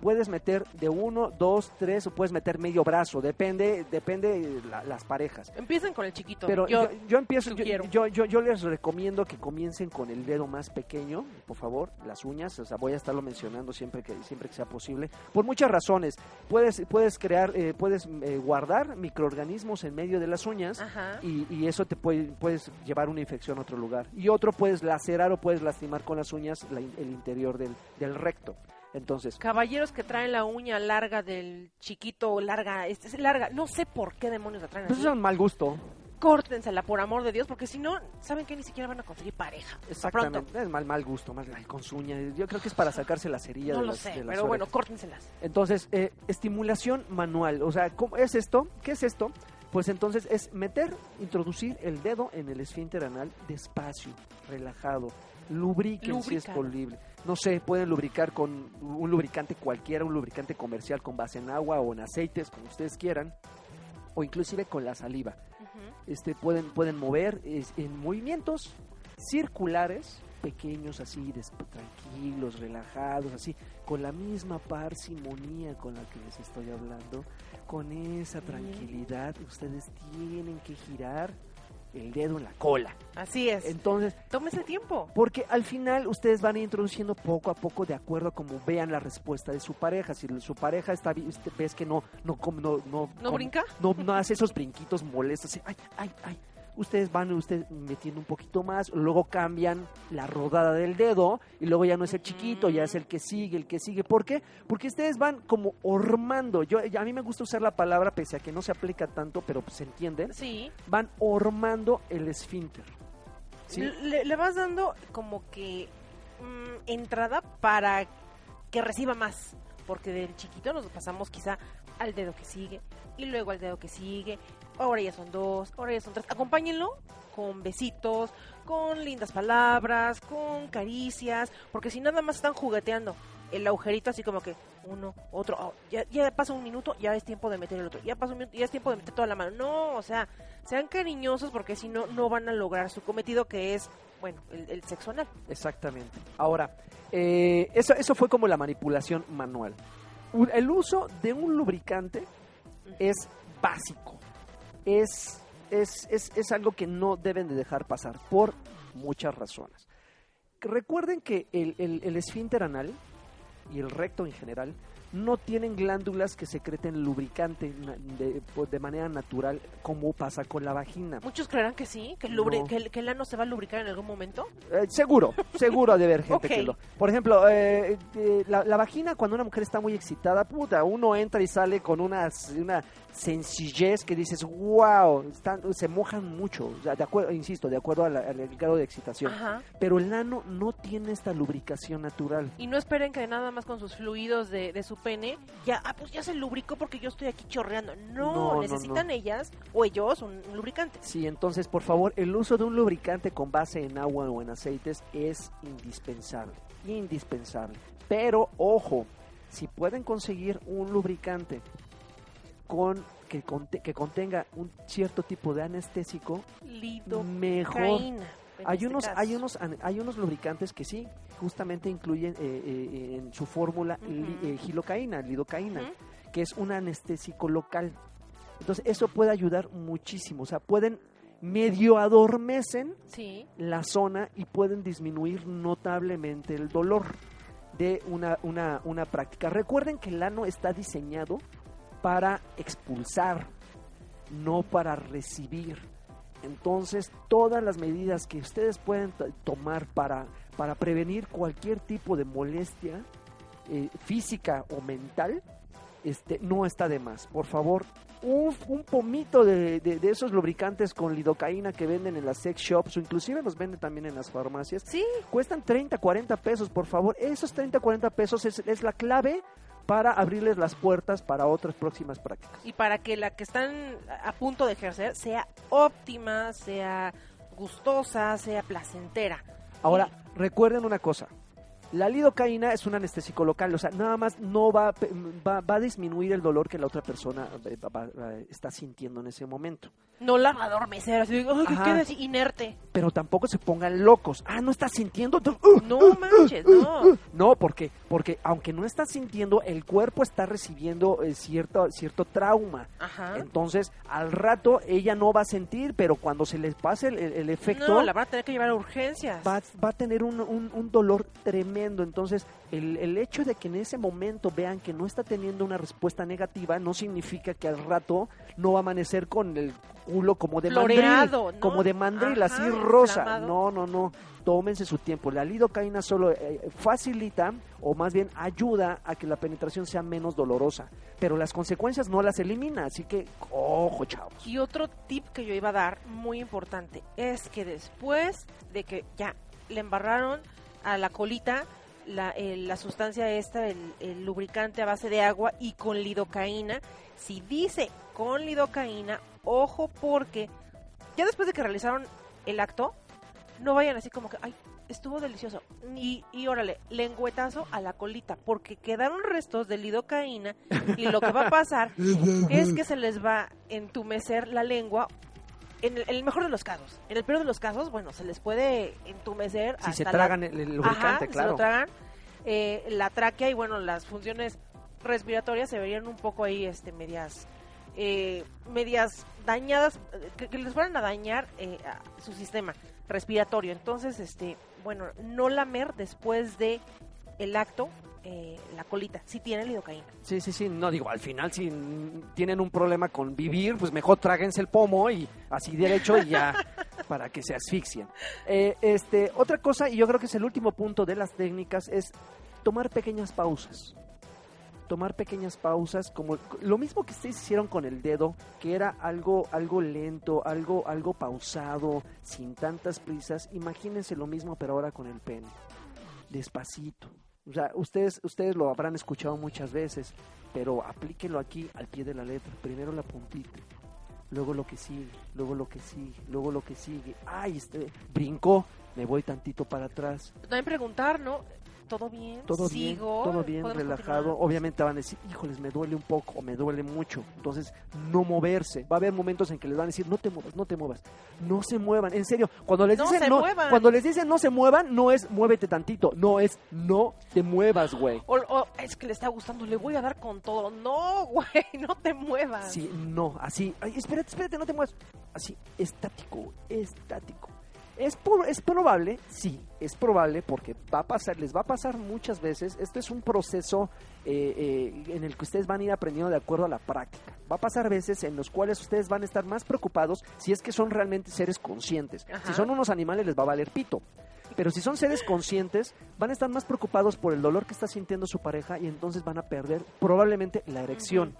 Puedes meter de uno, dos, tres o puedes meter medio brazo, depende, depende la- las parejas. Empiecen con el chiquito. Pero yo, yo, yo empiezo, yo, yo, yo, yo les recomiendo que comiencen con el dedo más pequeño, por favor, las uñas, o sea, voy a estarlo mencionando siempre que, siempre que sea posible, por muchas razones. Puedes, puedes crear, eh, puedes eh, guardar microorganismos en medio de las uñas y, y eso te puede puedes llevar una infección a otro lugar. Y otro puedes lacerar o puedes lastimar con las uñas la el interior del, del recto. Entonces, Caballeros que traen la uña larga del chiquito, larga, este es larga, no sé por qué demonios la traen pues así. eso es mal gusto. Córtensela, por amor de Dios, porque si no, ¿saben que Ni siquiera van a conseguir pareja. Pronto. Exactamente. Es mal, mal gusto, mal, ay, con su uña. Yo creo que es para sacarse la cerilla No de lo las, sé, de las pero bueno, córtenselas. Entonces, eh, estimulación manual. O sea, ¿cómo es esto? ¿Qué es esto? Pues entonces es meter, introducir el dedo en el esfínter anal despacio, relajado. Lubriquen si es posible. No sé, pueden lubricar con un lubricante cualquiera, un lubricante comercial con base en agua o en aceites, como ustedes quieran, o inclusive con la saliva. Este, pueden, pueden mover es- en movimientos circulares, pequeños así, tranquilos, relajados, así, con la misma parsimonía con la que les estoy hablando, con esa tranquilidad, ustedes tienen que girar el dedo en la cola. Así es. Entonces, Tómese tiempo. porque al final ustedes van introduciendo poco a poco de acuerdo a como vean la respuesta de su pareja. Si su pareja está ves que no no no no, ¿No brinca? no, no hace esos brinquitos molestos, así, ay, ay, ay. Ustedes van ustedes metiendo un poquito más, luego cambian la rodada del dedo y luego ya no es el chiquito, ya es el que sigue, el que sigue. ¿Por qué? Porque ustedes van como hormando. Yo a mí me gusta usar la palabra pese a que no se aplica tanto, pero pues, se entiende. Sí. Van hormando el esfínter. ¿Sí? Le, le vas dando como que mm, entrada para que reciba más. Porque del chiquito nos pasamos quizá al dedo que sigue y luego al dedo que sigue. Ahora ya son dos, ahora ya son tres. Acompáñenlo con besitos, con lindas palabras, con caricias. Porque si nada más están jugueteando el agujerito así como que uno, otro, oh, ya, ya pasa un minuto, ya es tiempo de meter el otro, ya pasa un minuto, ya es tiempo de meter toda la mano. No, o sea, sean cariñosos porque si no, no van a lograr su cometido que es, bueno, el, el sexo anal. Exactamente. Ahora, eh, eso, eso fue como la manipulación manual. El uso de un lubricante es básico. Es, es, es, es algo que no deben de dejar pasar por muchas razones. Recuerden que el, el, el esfínter anal y el recto en general no tienen glándulas que secreten lubricante de, pues, de manera natural como pasa con la vagina. Muchos creerán que sí, que el, lubri- No. que el, que el ano se va a lubricar en algún momento. Eh, seguro, seguro de haber gente que lo. Por ejemplo, eh, eh, la, la vagina cuando una mujer está muy excitada, puta, uno entra y sale con una, una sencillez que dices, wow, están, se mojan mucho, o sea, de acuerdo, insisto, de acuerdo al grado de excitación. Ajá. Pero el ano no tiene esta lubricación natural. Y no esperen que nada más con sus fluidos de, de su pene, ya, ah, pues ya se lubricó porque yo estoy aquí chorreando. No, No, no, necesitan no. ellas o ellos un, un lubricante. Sí, entonces, por favor, el uso de un lubricante con base en agua o en aceites es indispensable, indispensable. Pero, ojo, si pueden conseguir un lubricante con que, conte- que contenga un cierto tipo de anestésico, mejor. En Hay este unos, hay unos, hay unos lubricantes que sí, justamente incluyen eh, eh, en su fórmula eh, gilocaína, lidocaína que es un anestésico local. Entonces, eso puede ayudar muchísimo. O sea, pueden medio adormecen Sí. la zona y pueden disminuir notablemente el dolor de una, una, una práctica. Recuerden que el ano está diseñado para expulsar, no para recibir. Entonces, todas las medidas que ustedes pueden to- tomar para, para prevenir cualquier tipo de molestia eh, física o mental, este, no está de más. Por favor, un, un pomito de, de- de esos lubricantes con lidocaína que venden en las sex shops o inclusive los venden también en las farmacias, Sí, cuestan 30, 40 pesos, por favor. Esos 30, 40 pesos es, es la clave para abrirles las puertas para otras próximas prácticas. y para que la que están a punto de ejercer sea óptima, sea gustosa, sea placentera. Ahora, recuerden una cosa. La lidocaína es un anestésico local, o sea, nada más no va, va, va a disminuir el dolor que la otra persona eh, va- va- va- está sintiendo en ese momento. No la va a adormecer, así, ay, que así inerte. Pero tampoco se pongan locos. Ah, no estás sintiendo. ¡Uh! No manches, no. No, porque, porque aunque no estás sintiendo, el cuerpo está recibiendo eh, cierto, cierto trauma. Ajá. Entonces, al rato ella no va a sentir, pero cuando se les pase el, efecto, No, la van a tener que llevar a urgencias. va, va a tener un, un- un dolor tremendo. Entonces, el, el hecho de que en ese momento vean que no está teniendo una respuesta negativa, no significa que al rato no va a amanecer con el culo como de Floreado, mandril, ¿no? como de mandril, Ajá, así rosa. inflamado. No, no, no. Tómense su tiempo. La lidocaína solo eh, facilita o más bien ayuda a que la penetración sea menos dolorosa, pero las consecuencias no las elimina, así que ojo, chavos. Y otro tip que yo iba a dar, muy importante, es que después de que ya le embarraron a la colita la, eh, la sustancia esta, el, el lubricante a base de agua y con lidocaína, si dice con lidocaína, ojo porque ya después de que realizaron el acto, no vayan así como que, ay, estuvo delicioso. Y, y órale, lengüetazo a la colita, porque quedaron restos de lidocaína y lo que va a pasar es que se les va a entumecer la lengua en el, en el mejor de los casos. En el peor de los casos, bueno, se les puede entumecer Si se hasta la- tragan el, el lubricante, Ajá, se claro. lo tragan. eh, la tráquea y bueno, las funciones respiratorias se verían un poco ahí este medias eh, medias dañadas, eh, que, que les fueran a dañar eh, a su sistema respiratorio. Entonces, este, bueno, no lamer después de el acto eh, la colita, si tiene lidocaína. Sí, sí, sí, no digo, al final si tienen un problema con vivir, pues mejor tráguense el pomo y así derecho y ya para que se asfixien. Eh, este, otra cosa, y yo creo que es el último punto de las técnicas, es tomar pequeñas pausas. Tomar pequeñas pausas, como lo mismo que ustedes hicieron con el dedo, que era algo, algo lento, algo, algo pausado, sin tantas prisas. Imagínense lo mismo, pero ahora con el pene. Despacito. O sea, ustedes, ustedes lo habrán escuchado muchas veces, pero aplíquenlo aquí al pie de la letra. Primero la puntita, luego lo que sigue, luego lo que sigue, luego lo que sigue. Ay, este brincó, me voy tantito para atrás. También preguntar, ¿no? ¿Todo bien? Todo bien, ¿Sigo? todo bien, ¿Podemos relajado. continuar? Obviamente van a decir, híjoles, me duele un poco o me duele mucho. Entonces, no moverse. Va a haber momentos en que les van a decir, no te muevas, no te muevas. No se muevan. En serio, cuando les No dicen no, muevan. cuando les dicen no se muevan, no es muévete tantito, no es no te muevas, güey. O, o, es que le está gustando, le voy a dar con todo. No, güey, no te muevas. Sí, no, así. Ay, espérate, espérate, no te muevas. Así, estático, estático. Es, por- es probable, sí, es probable porque va a pasar, les va a pasar muchas veces. Esto es un proceso eh, eh, en el que ustedes van a ir aprendiendo de acuerdo a la práctica. Va a pasar veces en los cuales ustedes van a estar más preocupados si es que son realmente seres conscientes. Ajá. Si son unos animales les va a valer pito. Pero si son seres conscientes, van a estar más preocupados por el dolor que está sintiendo su pareja y entonces van a perder probablemente la erección.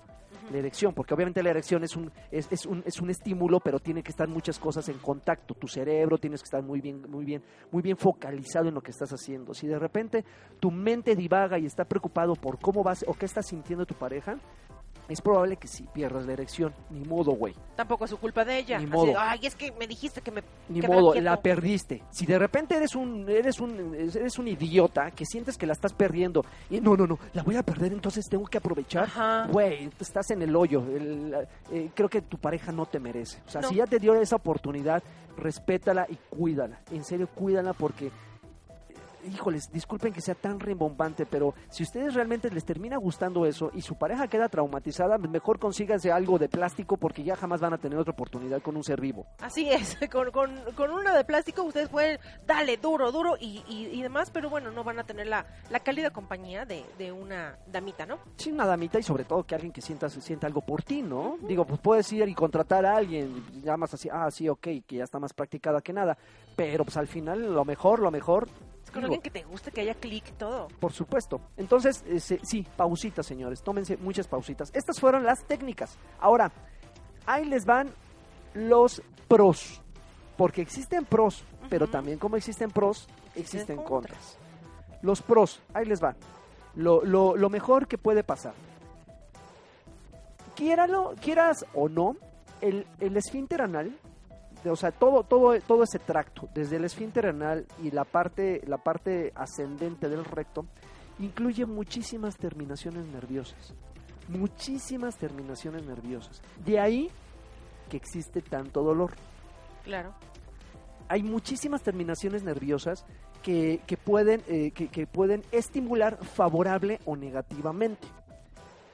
La erección, porque obviamente la erección es un, es, es un, es un estímulo, pero tiene que estar muchas cosas en contacto. Tu cerebro tienes que estar muy bien, muy bien, muy bien focalizado en lo que estás haciendo. Si de repente tu mente divaga y está preocupado por cómo vas o qué está sintiendo tu pareja, es probable que sí pierdas la erección. Ni modo, güey. Tampoco es su culpa de ella. Ni Así modo. Ay, es que me dijiste que me... Ni modo, quieto". la perdiste. Si de repente eres un, eres un, eres un idiota que sientes que la estás perdiendo y no, no, no, la voy a perder, entonces tengo que aprovechar. Ajá. Güey, estás en el hoyo. El- eh, creo que tu pareja no te merece. O sea, No. si ya te dio esa oportunidad, respétala y cuídala. En serio, cuídala porque híjoles, disculpen que sea tan rimbombante, pero si ustedes realmente les termina gustando eso y su pareja queda traumatizada, mejor consíganse algo de plástico porque ya jamás van a tener otra oportunidad con un ser vivo. Así es, con, con, con una de plástico ustedes pueden darle duro, duro y, y, y demás, pero bueno, no van a tener la, la cálida compañía de, de una damita, ¿no? Sí, una damita y sobre todo que alguien que sienta, sienta algo por ti, ¿no? Digo, pues puedes ir y contratar a alguien, ya más así, ah, sí, ok, que ya está más practicada que nada, pero pues al final lo mejor, lo mejor, con alguien que te guste, que haya clic todo. por supuesto. Entonces, sí, pausitas, señores, tómense muchas pausitas. Estas fueron las técnicas. Ahora, ahí les van los pros, porque existen pros, pero también como existen pros, Existen contras. contras. Los pros, ahí les va. Lo, lo, lo mejor que puede pasar. Quieras o no, el, el esfínter anal, o sea, todo, todo, todo ese tracto, desde el esfínter anal y la parte, la parte ascendente del recto, incluye muchísimas terminaciones nerviosas. Muchísimas terminaciones nerviosas. De ahí que existe tanto dolor Claro. hay muchísimas terminaciones nerviosas que, que pueden, eh, que, que pueden estimular favorable o negativamente.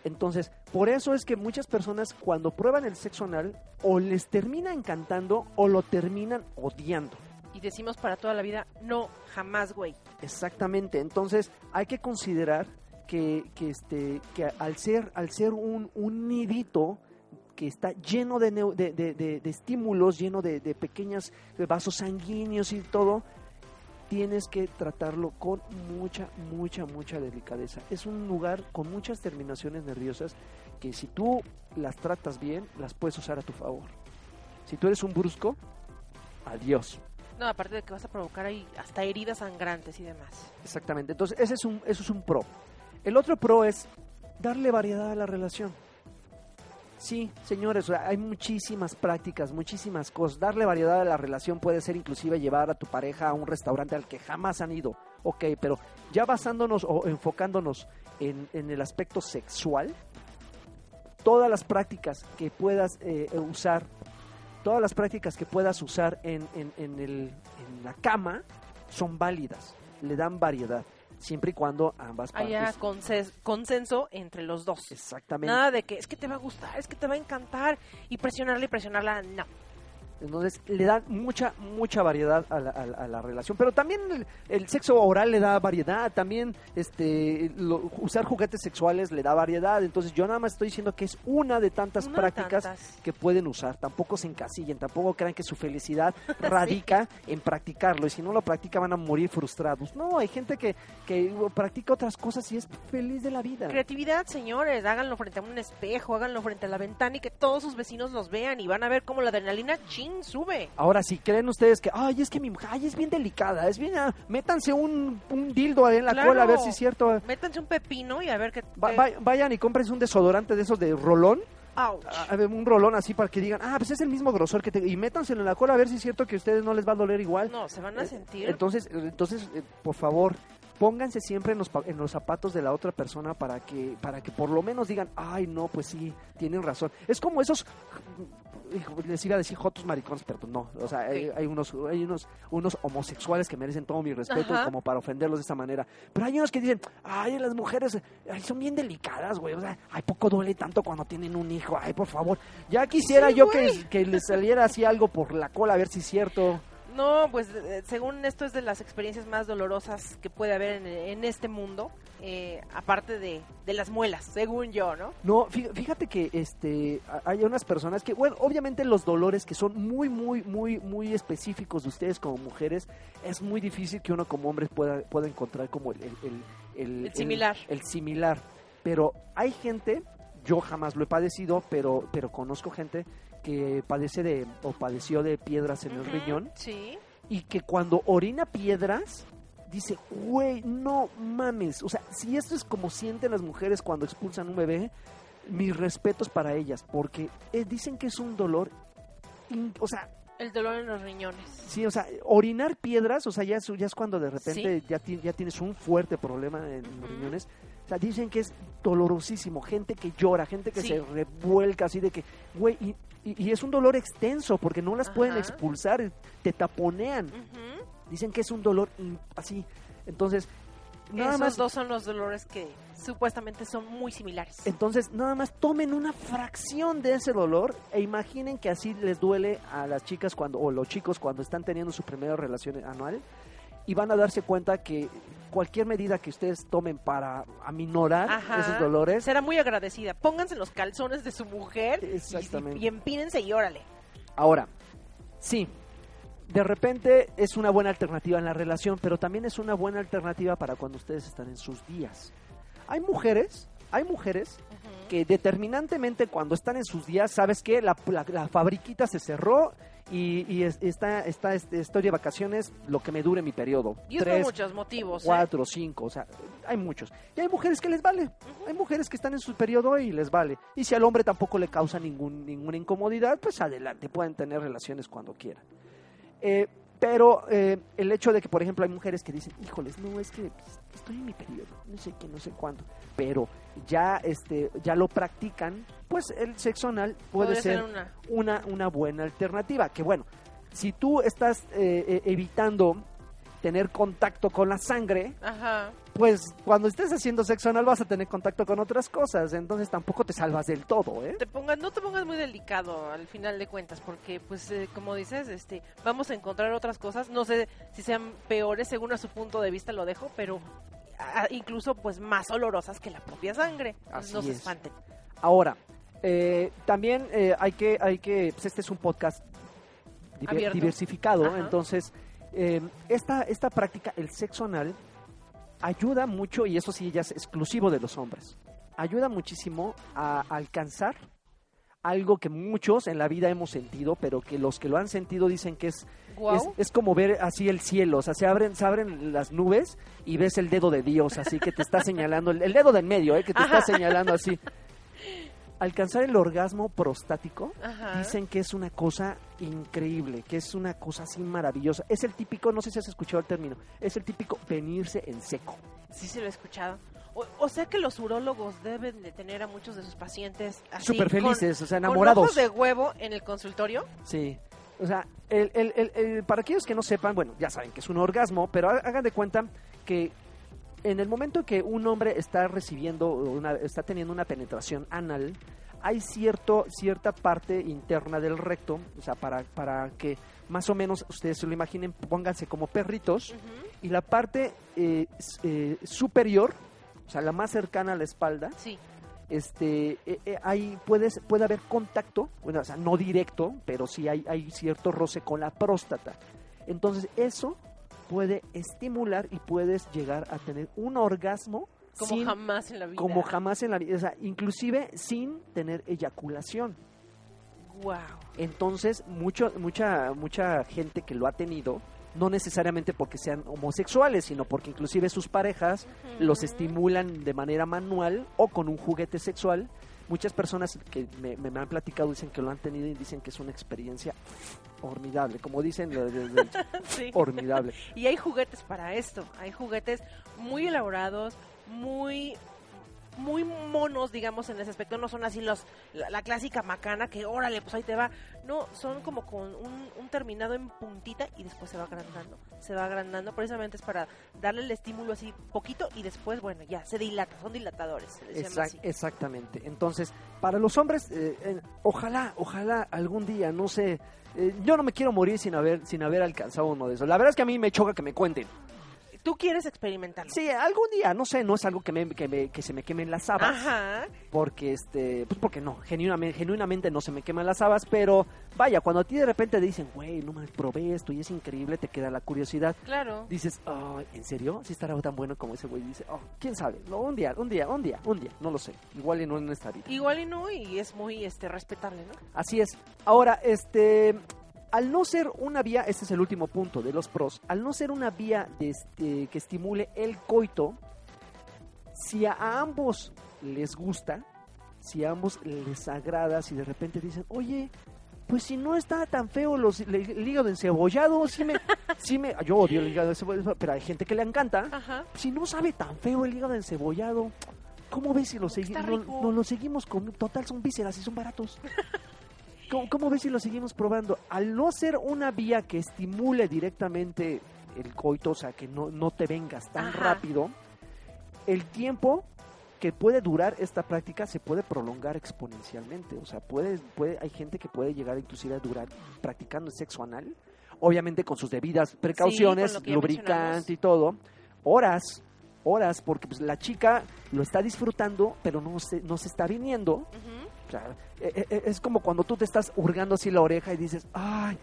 Entonces, por eso es que muchas personas cuando prueban el sexo anal o les termina encantando o lo terminan odiando. Y decimos para toda la vida, no, jamás, güey. Exactamente. Entonces, hay que considerar que, que, este, que al ser, al ser un, un nidito que está lleno de, de, de- de- estímulos, lleno de, de pequeños vasos sanguíneos y todo, tienes que tratarlo con mucha, mucha, mucha delicadeza. Es un lugar con muchas terminaciones nerviosas que si tú las tratas bien, las puedes usar a tu favor. Si tú eres un brusco, adiós. No, aparte de que vas a provocar ahí hasta heridas sangrantes y demás. Exactamente. Entonces, ese es un, eso es un pro. El otro pro es darle variedad a la relación. Sí, señores, hay muchísimas prácticas, muchísimas cosas. Darle variedad a la relación puede ser inclusive llevar a tu pareja a un restaurante al que jamás han ido. Ok, pero ya basándonos o enfocándonos en, en el aspecto sexual, todas las prácticas que puedas eh, usar, todas las prácticas que puedas usar en, en- en el- en la cama son válidas, le dan variedad. Siempre y cuando ambas partes... Haya consenso entre los dos. Exactamente. Nada de que es que te va a gustar, es que te va a encantar y presionarla y presionarla, no. Entonces le dan mucha, mucha variedad a la, a la- a la relación. Pero también el, el sexo oral le da variedad. También este lo- usar juguetes sexuales le da variedad. Entonces yo nada más estoy diciendo que es una de tantas Una de prácticas tantas. que pueden usar. Tampoco se encasillen. Tampoco crean que su felicidad radica en practicarlo. Y si no lo practican van a morir frustrados. No, hay gente que, que practica otras cosas y es feliz de la vida. Creatividad, señores, háganlo frente a un espejo, háganlo frente a la ventana y que todos sus vecinos los vean y van a ver cómo la adrenalina sube. Ahora, si creen ustedes que, ay, es que mi mujer, ay, es bien delicada, es bien, ah, métanse un, un dildo ahí en la Claro. cola a ver si es cierto. Métanse un pepino y a ver qué... Va- qué- va- vayan y cómprense un desodorante de esos de rolón, Ouch. a- a ver, un rolón así para que digan, ah, pues es el mismo grosor que te... Y métanselo en la cola a ver si es cierto que a ustedes no les va a doler igual. No, se van a Eh, sentir... Entonces, entonces eh, por favor, pónganse siempre en los, en los zapatos de la otra persona para que, para que por lo menos digan, ay, no, pues sí, tienen razón. Es como esos, les iba a decir jotos maricones, pero pues no. O sea, hay, hay unos, hay unos, unos homosexuales que merecen todo mi respeto Ajá. como para ofenderlos de esa manera. Pero hay unos que dicen, ay, las mujeres ay, son bien delicadas, güey. O sea, ay, poco duele tanto cuando tienen un hijo. Ay, por favor. Ya quisiera Sí, yo que, que les saliera así algo por la cola a ver si es cierto. No, pues eh, según esto es de las experiencias más dolorosas que puede haber en, en este mundo, eh, aparte de, de las muelas, según yo, ¿no? No, fí- fíjate que este hay unas personas que, bueno, obviamente los dolores que son muy, muy, muy, muy específicos de ustedes como mujeres, es muy difícil que uno como hombre pueda, pueda encontrar como el, el, el, El similar. El, similar. Pero hay gente, yo jamás lo he padecido, pero, pero conozco gente que padece de, o padeció de piedras en el riñón Sí. y que cuando orina piedras dice, güey, no mames. O sea, si esto es como sienten las mujeres cuando expulsan un bebé, mis respetos para ellas, porque eh, dicen que es un dolor, in- o sea, El dolor en los riñones. sí, o sea, orinar piedras, o sea, ya es, ya es cuando de repente Sí. ya, ti- ya tienes un fuerte problema en los riñones. O sea, dicen que es dolorosísimo, gente que llora, gente que Sí. se revuelca así de que, güey, y, y- y es un dolor extenso porque no las pueden expulsar, te taponean. Dicen que es un dolor así. Entonces, nada Esos más. dos son los dolores que supuestamente son muy similares. Entonces, nada más tomen una fracción de ese dolor e imaginen que así les duele a las chicas cuando o los chicos cuando están teniendo su primera relación anual y van a darse cuenta que cualquier medida que ustedes tomen para aminorar Ajá. esos dolores Será muy agradecida. Pónganse los calzones de su mujer y- Exactamente. y, y empínense y órale. Ahora, sí, de repente es una buena alternativa en la relación, pero también es una buena alternativa para cuando ustedes están en sus días. Hay mujeres, hay mujeres que determinantemente cuando están en sus días, ¿sabes qué? La, la, la fabriquita se cerró y, y es- está, está, este, estoy de vacaciones lo que me dure mi periodo. Y es por Tres, muchos motivos. ¿eh? cuatro, cinco, o sea, hay muchos. Y hay mujeres que les vale. Hay mujeres que están en su periodo y les vale. Y si al hombre tampoco le causa ningún, ninguna incomodidad, pues adelante, pueden tener relaciones cuando quieran. Eh, pero eh, el hecho de que, por ejemplo, hay mujeres que dicen, híjoles, no, es que pues, estoy en mi periodo, no sé qué, no sé cuándo, pero ya, este, ya lo practican, pues el sexo anal puede ser una. una, una buena alternativa. Que bueno, si tú estás eh, eh, evitando tener contacto con la sangre, Ajá. pues cuando estés haciendo sexo anal vas a tener contacto con otras cosas, entonces tampoco te salvas del todo, ¿eh? Te pongas, no te pongas muy delicado al final de cuentas, porque pues eh, como dices, este, vamos a encontrar otras cosas, no sé si sean peores según a su punto de vista lo dejo, pero a- incluso pues más olorosas que la propia sangre. Así no se es. espanten. Ahora, eh, también eh, hay que, hay que, pues este es un podcast diver- diversificado, Ajá. entonces eh, esta, esta práctica, el sexo anal, ayuda mucho, y eso sí ya es exclusivo de los hombres, ayuda muchísimo a alcanzar algo que muchos en la vida hemos sentido, pero que los que lo han sentido dicen que es, es, es como ver así el cielo, o sea, se abren, se abren las nubes y ves el dedo de Dios, así que te está señalando, el, el dedo del medio, ¿eh? que te está señalando así. Alcanzar el orgasmo prostático Ajá. dicen que es una cosa increíble, que es una cosa así maravillosa. Es el típico, no sé si has escuchado el término, es el típico venirse en seco. Sí, sí lo he escuchado. O, o sea que los urólogos deben de tener a muchos de sus pacientes así Súper con- felices, o sea, con enamorados. ojos de huevo en el consultorio. Sí. O sea, el, el- el- para aquellos que no sepan, bueno, ya saben que es un orgasmo, pero ha- hagan de cuenta que en el momento en que un hombre está recibiendo, una, está teniendo una penetración anal, hay cierto, cierta parte interna del recto, o sea, para, para que más o menos ustedes se lo imaginen, pónganse como perritos, y la parte eh, eh, superior, o sea, la más cercana a la espalda, Sí. este, eh, eh, hay, puedes, puede haber contacto, bueno, o sea, no directo, pero sí hay, hay cierto roce con la próstata. Entonces, eso puede estimular y puedes llegar a tener un orgasmo Como sin- jamás en la vida. como jamás en la vida, o sea, inclusive sin tener eyaculación. Wow. Entonces, mucho, mucha, mucha gente que lo ha tenido, no necesariamente porque sean homosexuales, sino porque inclusive sus parejas los estimulan de manera manual o con un juguete sexual. Muchas personas que me, me- han platicado dicen que lo han tenido y dicen que es una experiencia formidable, como dicen, Sí. formidable. Y hay juguetes para esto. Hay juguetes muy elaborados, muy muy monos, digamos, en ese aspecto. No son así los la, la clásica macana que, órale, pues ahí te va. No, son como con un, un terminado en puntita y después se va agrandando. Se va agrandando. Precisamente es para darle el estímulo así poquito y después, bueno, ya se dilata. Son dilatadores. Se les llama Exact- así. exactamente. Entonces, para los hombres, eh, eh, ojalá, ojalá algún día, no sé, eh, yo no me quiero morir sin haber, sin haber alcanzado uno de esos. La verdad es que a mí me choca que me cuenten. Tú quieres experimentarlo. Sí, algún día, no sé, no es algo que, me, que, me- que se me quemen las habas. Ajá. porque este pues porque no genuinamente, genuinamente no se me queman las habas pero vaya cuando a ti de repente te dicen güey no me probé esto y es increíble te queda la curiosidad Claro. dices "Ay, en serio si estará tan bueno como ese güey dice oh quién sabe no un día un día un día un día no lo sé igual y no en esta vida Igual y no, y es muy este respetable, ¿no? así es ahora este al no ser una vía, este es el último punto de los pros, al no ser una vía de este, que estimule el coito, si a ambos les gusta, si a ambos les agrada, si de repente dicen, oye, pues si no está tan feo los, el, el hígado encebollado, sí me, sí me, yo odio el hígado encebollado, pero hay gente que le encanta, Ajá. si no sabe tan feo el hígado encebollado, ¿cómo ves si lo, segui- no, no lo seguimos con Total, son vísceras y son baratos. ¿Cómo, cómo ves si lo seguimos probando? Al no ser una vía que estimule directamente el coito, o sea, que no, no te vengas tan Ajá. rápido, el tiempo que puede durar esta práctica se puede prolongar exponencialmente. O sea, puede, puede, hay gente que puede llegar inclusive a durar practicando sexo anal, obviamente con sus debidas precauciones, lubricante y todo, horas, horas, porque pues, la chica lo está disfrutando, pero no se, no se está viniendo. Ujú. O sea, e- e- es como cuando tú te estás hurgando así la oreja y dices, ay,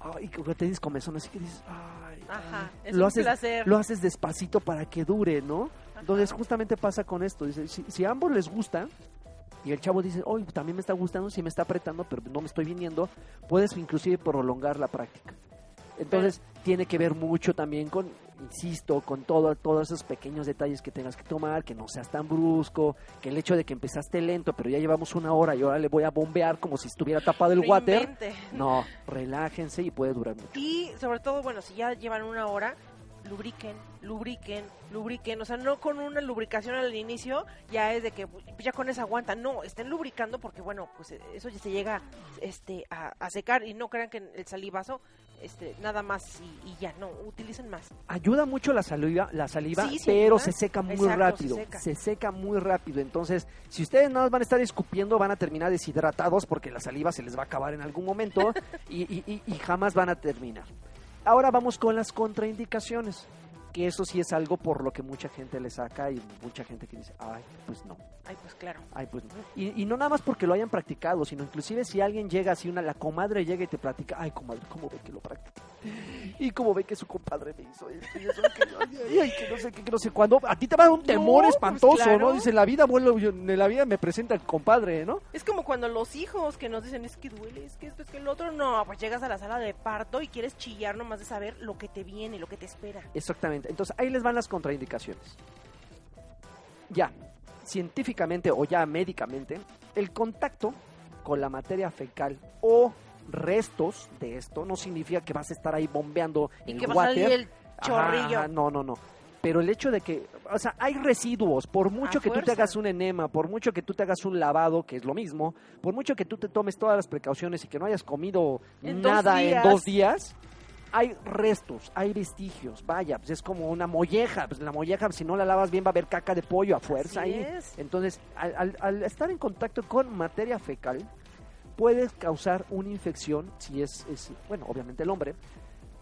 ay, que te dices comezón, así que dices, ay, Ajá. ay". Es lo un haces, placer. lo haces despacito para que dure, ¿no? Entonces Ajá. justamente pasa con esto, dice, si, si a ambos les gusta y el chavo dice, oye, también me está gustando, sí me está apretando, pero no me estoy viniendo, puedes inclusive prolongar la práctica. Entonces tiene que ver mucho también con, insisto, con todo, todos esos pequeños detalles que tengas que tomar, que no seas tan brusco, que el hecho de que empezaste lento, pero ya llevamos una hora y ahora le voy a bombear como si estuviera tapado el water. No, relájense y puede durar mucho. Y sobre todo, bueno, si ya llevan una hora, lubriquen, lubriquen, lubriquen. O sea, no con una lubricación al inicio, ya es de que pues, ya con esa aguanta. No, estén lubricando porque, bueno, pues eso ya se llega este, a, a secar. Y no crean que el salivazo, este, nada más y, y ya. No, utilicen más. Ayuda mucho la saliva, la saliva Sí, pero se seca muy Exacto, rápido. se seca. Se seca muy rápido. Entonces, si ustedes nada más van a estar escupiendo, van a terminar deshidratados porque la saliva se les va a acabar en algún momento y, y- y- y jamás van a terminar. Ahora vamos con las contraindicaciones. Que eso sí es algo por lo que mucha gente le saca y mucha gente que dice, ay, pues no. Ay, pues claro. Ay, pues no. Y, y no nada más porque lo hayan practicado, sino inclusive si alguien llega así, una la comadre llega y te platica, ay, comadre, ¿cómo ve que lo practica? Y cómo ve que su compadre me hizo esto y eso, que, ay, ay, que no sé qué, que no sé cuándo. A ti te va a dar un temor No, pues espantoso, claro. ¿no? Dice, la vida, yo- en la vida me presenta el compadre, ¿no? Es como cuando los hijos que nos dicen, es que duele, es que esto, es que el otro. No, pues llegas a la sala de parto y quieres chillar nomás de saber lo que te viene, lo que te espera. Exactamente. Entonces, ahí les van las contraindicaciones. Ya, científicamente o ya médicamente, el contacto con la materia fecal o restos de esto no significa que vas a estar ahí bombeando Y el que va a salir el chorrillo. ajá, no, no, no. Pero el hecho de que, o sea, hay residuos, por mucho A que tú te hagas un enema, por mucho que tú te hagas un lavado, que es lo mismo, por mucho que tú te tomes todas las precauciones y que no hayas comido En nada en dos días, hay restos, hay vestigios, vaya, pues es como una molleja, pues la molleja si no la lavas bien va a haber caca de pollo a fuerza Así ahí. es. Entonces, al, al- al estar en contacto con materia fecal, puedes causar una infección, si es, es, bueno, obviamente el hombre,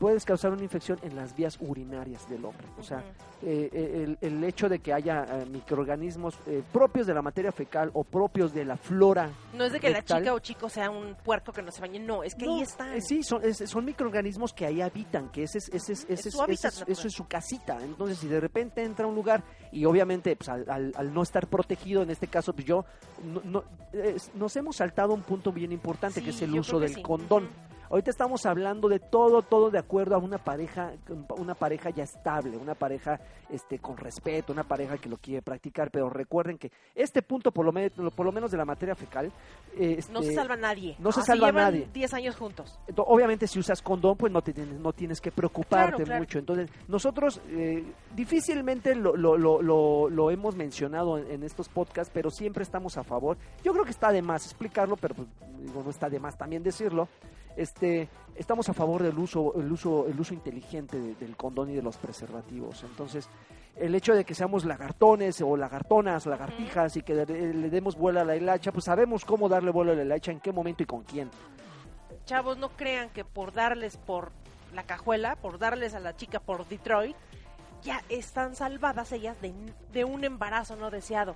puedes causar una infección en las vías urinarias del hombre. O sea, eh, eh, el, el hecho de que haya eh, microorganismos eh, propios de la materia fecal o propios de la flora. No es de que la chica o chico sea un puerco que no se bañe, no, es que ahí están. eh, sí, son, es- son microorganismos que ahí habitan, que ese es, ese es, ese es su ese es- eso es su casita. Entonces, si de repente entra a un lugar y obviamente pues, al, al- al no estar protegido, en este caso, pues yo, no, nos hemos saltado un punto bien importante, que es el uso del sí. condón. Ahorita estamos hablando de todo, todo de acuerdo a una pareja, una pareja ya estable, una pareja este, con respeto, una pareja que lo quiere practicar, pero recuerden que este punto, por lo, me- por lo menos de la materia fecal, eh, No se este, salva nadie. no se Así salva llevan nadie. 10 años juntos. Obviamente si usas condón, pues no, te tienes, no tienes que preocuparte Claro, claro. mucho. Entonces, nosotros eh, difícilmente lo, lo, lo, lo, lo hemos mencionado en, en estos podcasts, pero siempre estamos a favor. Yo creo que está de más explicarlo, pero pues, digo, no está de más también decirlo. Este, estamos a favor del uso, el uso, el uso inteligente de- del condón y de los preservativos. Entonces, el hecho de que seamos lagartones o lagartonas, lagartijas y que le, le demos vuelo a la hilacha, pues sabemos cómo darle vuelo a la hilacha, en qué momento y con quién. Chavos, no crean que por darles por la cajuela, por darles a la chica por Detroit, ya están salvadas ellas de, de un embarazo no deseado.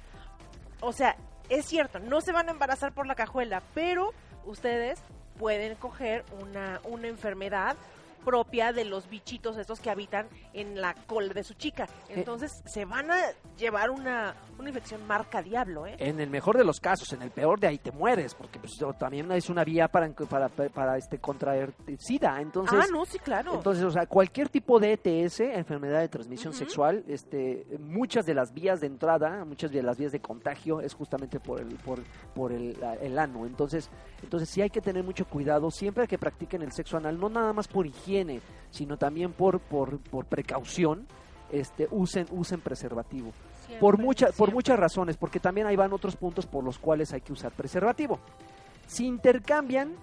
O sea, es cierto, no se van a embarazar por la cajuela, pero ustedes pueden coger una, una enfermedad propia de los bichitos estos que habitan en la cola de su chica. Entonces se van a llevar una, una infección marca diablo, ¿eh? En el mejor de los casos, en el peor de ahí te mueres, porque pues, también es una vía para, para, para este contraer SIDA. Entonces, ah, no, sí, claro. entonces, o sea, cualquier tipo de ETS, enfermedad de transmisión sexual, este, muchas de las vías de entrada, muchas de las vías de contagio es justamente por el, por, por el, el ano. Entonces, entonces sí hay que tener mucho cuidado siempre que practiquen el sexo anal, no nada más por higiene, sino también por, por, por precaución, este, usen, usen preservativo por muchas por muchas razones porque también ahí van otros puntos por los cuales hay que usar preservativo si intercambian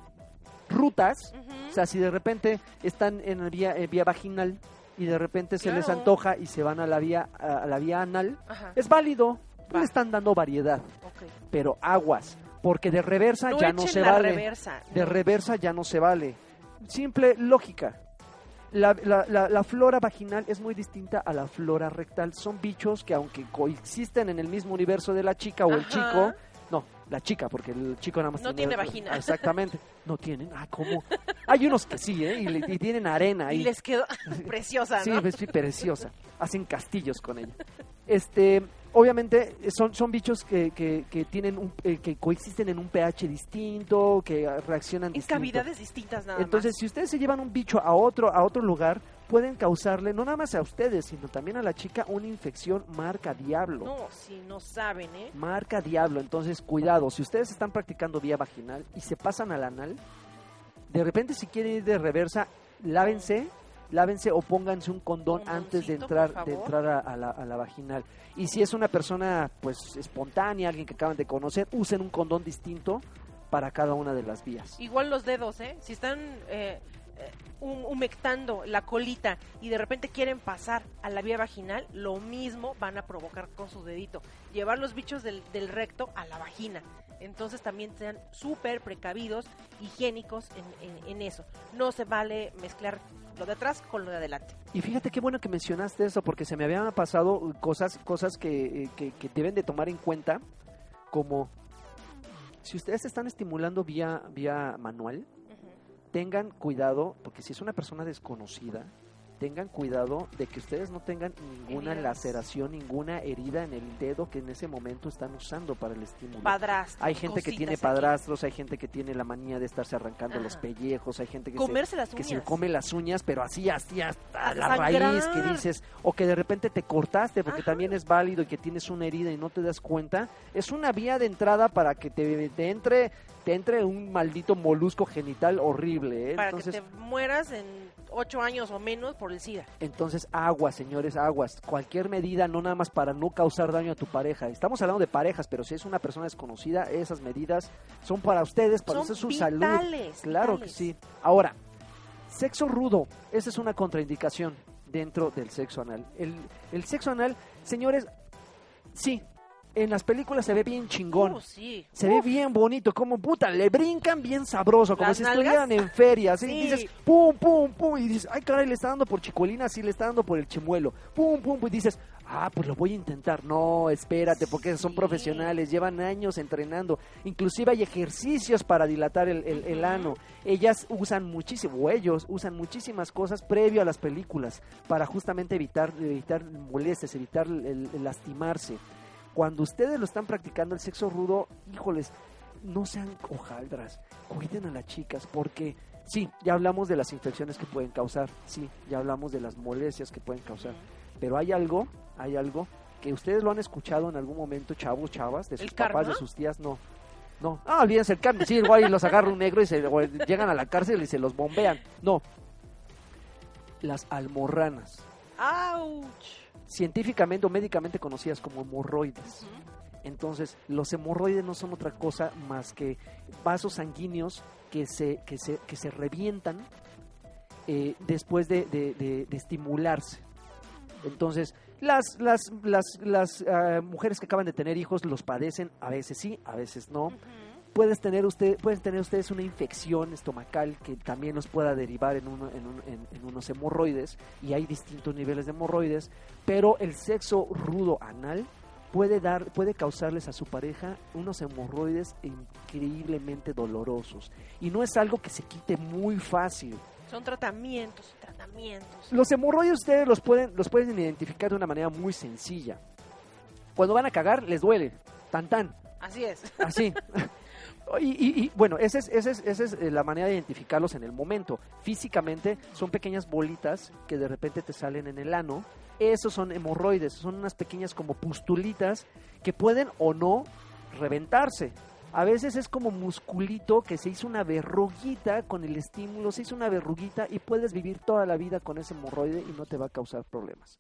rutas o sea si de repente están en la vía, vía vaginal y de repente se les antoja y se van a la vía a, la vía anal Ajá, es válido Va. le están dando variedad pero aguas porque de reversa No ya no se vale reversa. de no. reversa ya no se vale. Simple lógica. La, la- la- la flora vaginal es muy distinta a la flora rectal. Son bichos que aunque coexisten en el mismo universo de la chica o el chico, no, la chica, porque el chico nada más No tiene vagina. Ah, Exactamente. No tienen. Ah, ¿cómo? Hay unos que sí, ¿eh? Y, le- y tienen arena. Y ahí. les quedó preciosa, Sí, ¿no? es preciosa. Hacen castillos con ella. Este, obviamente eh, son, son bichos que, que, que tienen un, eh, que coexisten en un pH distinto, que reaccionan En distinto. cavidades distintas nada Entonces, más. si ustedes se llevan un bicho a otro a otro lugar, pueden causarle no nada más a ustedes, sino también a la chica una infección marca diablo. No, si no saben, ¿eh? Marca diablo, entonces cuidado, si ustedes están practicando vía vaginal y se pasan al anal, de repente si quieren ir de reversa, lávense, lávense o pónganse un condón antes de entrar de entrar a, a la, a la vaginal. Y si es una persona pues espontánea, alguien que acaban de conocer, usen un condón distinto para cada una de las vías. Igual los dedos, ¿eh? Si están eh, eh, hum- humectando la colita y de repente quieren pasar a la vía vaginal, lo mismo van a provocar con su dedito. Llevar los bichos del, del recto a la vagina. Entonces también sean súper precavidos, higiénicos en, en- en eso. No se vale mezclar lo de atrás con lo de adelante. Y fíjate qué bueno que mencionaste eso, porque se me habían pasado cosas, cosas que, eh, que, que deben de tomar en cuenta, como si ustedes están estimulando vía, vía manual, tengan cuidado, porque si es una persona desconocida, tengan cuidado de que ustedes no tengan ninguna Heridas. laceración, ninguna herida en el dedo que en ese momento están usando para el estímulo. Padrastros, Hay gente que tiene aquí. padrastros, hay gente que tiene la manía de estarse arrancando los pellejos, hay gente que se Comerse las que uñas. se come las uñas, pero así, así hasta A la raíz que dices, o que de repente te cortaste porque Ajá. también es válido y que tienes una herida y no te das cuenta, es una vía de entrada para que te, te entre te entre un maldito molusco genital horrible, ¿eh? Para entonces, que te mueras en ocho años o menos por el SIDA. entonces aguas, señores, aguas, cualquier medida no nada más para no causar daño a tu pareja. Estamos hablando de parejas, pero si es una persona desconocida, esas medidas son para ustedes, para Son su salud. vitales, Claro vitales. que sí. Ahora, Sexo rudo, esa es una contraindicación dentro del sexo anal. El, el sexo anal, señores, sí, en las películas se ve bien chingón. Uh, sí. Se ve bien bonito, como puta, le brincan bien sabroso, como ¿Las si nalgas? estuvieran en feria, así Sí. dices, pum, pum, pum, y dices, ay caray, le está dando por chicolina, sí, le está dando por el chimuelo, pum, pum, pum, y dices, ah, pues lo voy a intentar, no, espérate, porque son profesionales, llevan años entrenando, inclusive hay ejercicios para dilatar el, el- el ano, ellas usan muchísimo, o ellos usan muchísimas cosas previo a las películas, para justamente evitar, evitar molestias, evitar el lastimarse cuando ustedes lo están practicando el sexo rudo, híjoles, no sean hojaldras, cuiden a las chicas, porque sí, ya hablamos de las infecciones que pueden causar, sí, ya hablamos de las molestias que pueden causar, pero hay algo, hay algo que ustedes lo han escuchado en algún momento, chavos, chavas, de sus ¿El papás, karma? de sus tías, no. No, ah, olvídense el karma, sí, igual y los agarra un negro y se llegan a la cárcel y se los bombean. No. Las almorranas, ¡Auch! Científicamente o médicamente conocidas como hemorroides. Entonces, los hemorroides no son otra cosa más que vasos sanguíneos que se, que se, que se revientan eh, después de, de- de- de estimularse. Entonces, las, las, las, las ah, mujeres que acaban de tener hijos los padecen, a veces sí, a veces no. Puedes tener usted, pueden tener ustedes una infección estomacal que también los pueda derivar en, uno- en, un- en- en unos hemorroides y hay distintos niveles de hemorroides, pero el sexo rudo anal puede dar, puede causarles a su pareja unos hemorroides increíblemente dolorosos y no es algo que se quite muy fácil. Son tratamientos, tratamientos. Los hemorroides ustedes los pueden, los pueden identificar de una manera muy sencilla. Cuando van a cagar les duele, tan tan. Así es. Así. Y, y- y, bueno, esa es, esa es, esa es eh, la manera de identificarlos en el momento. Físicamente son pequeñas bolitas que de repente te salen en el ano. Esos son hemorroides, son unas pequeñas como pustulitas que pueden o no reventarse. A veces es como musculito que se hizo una verruguita con el estímulo, se hizo una verruguita y puedes vivir toda la vida con ese hemorroide y no te va a causar problemas.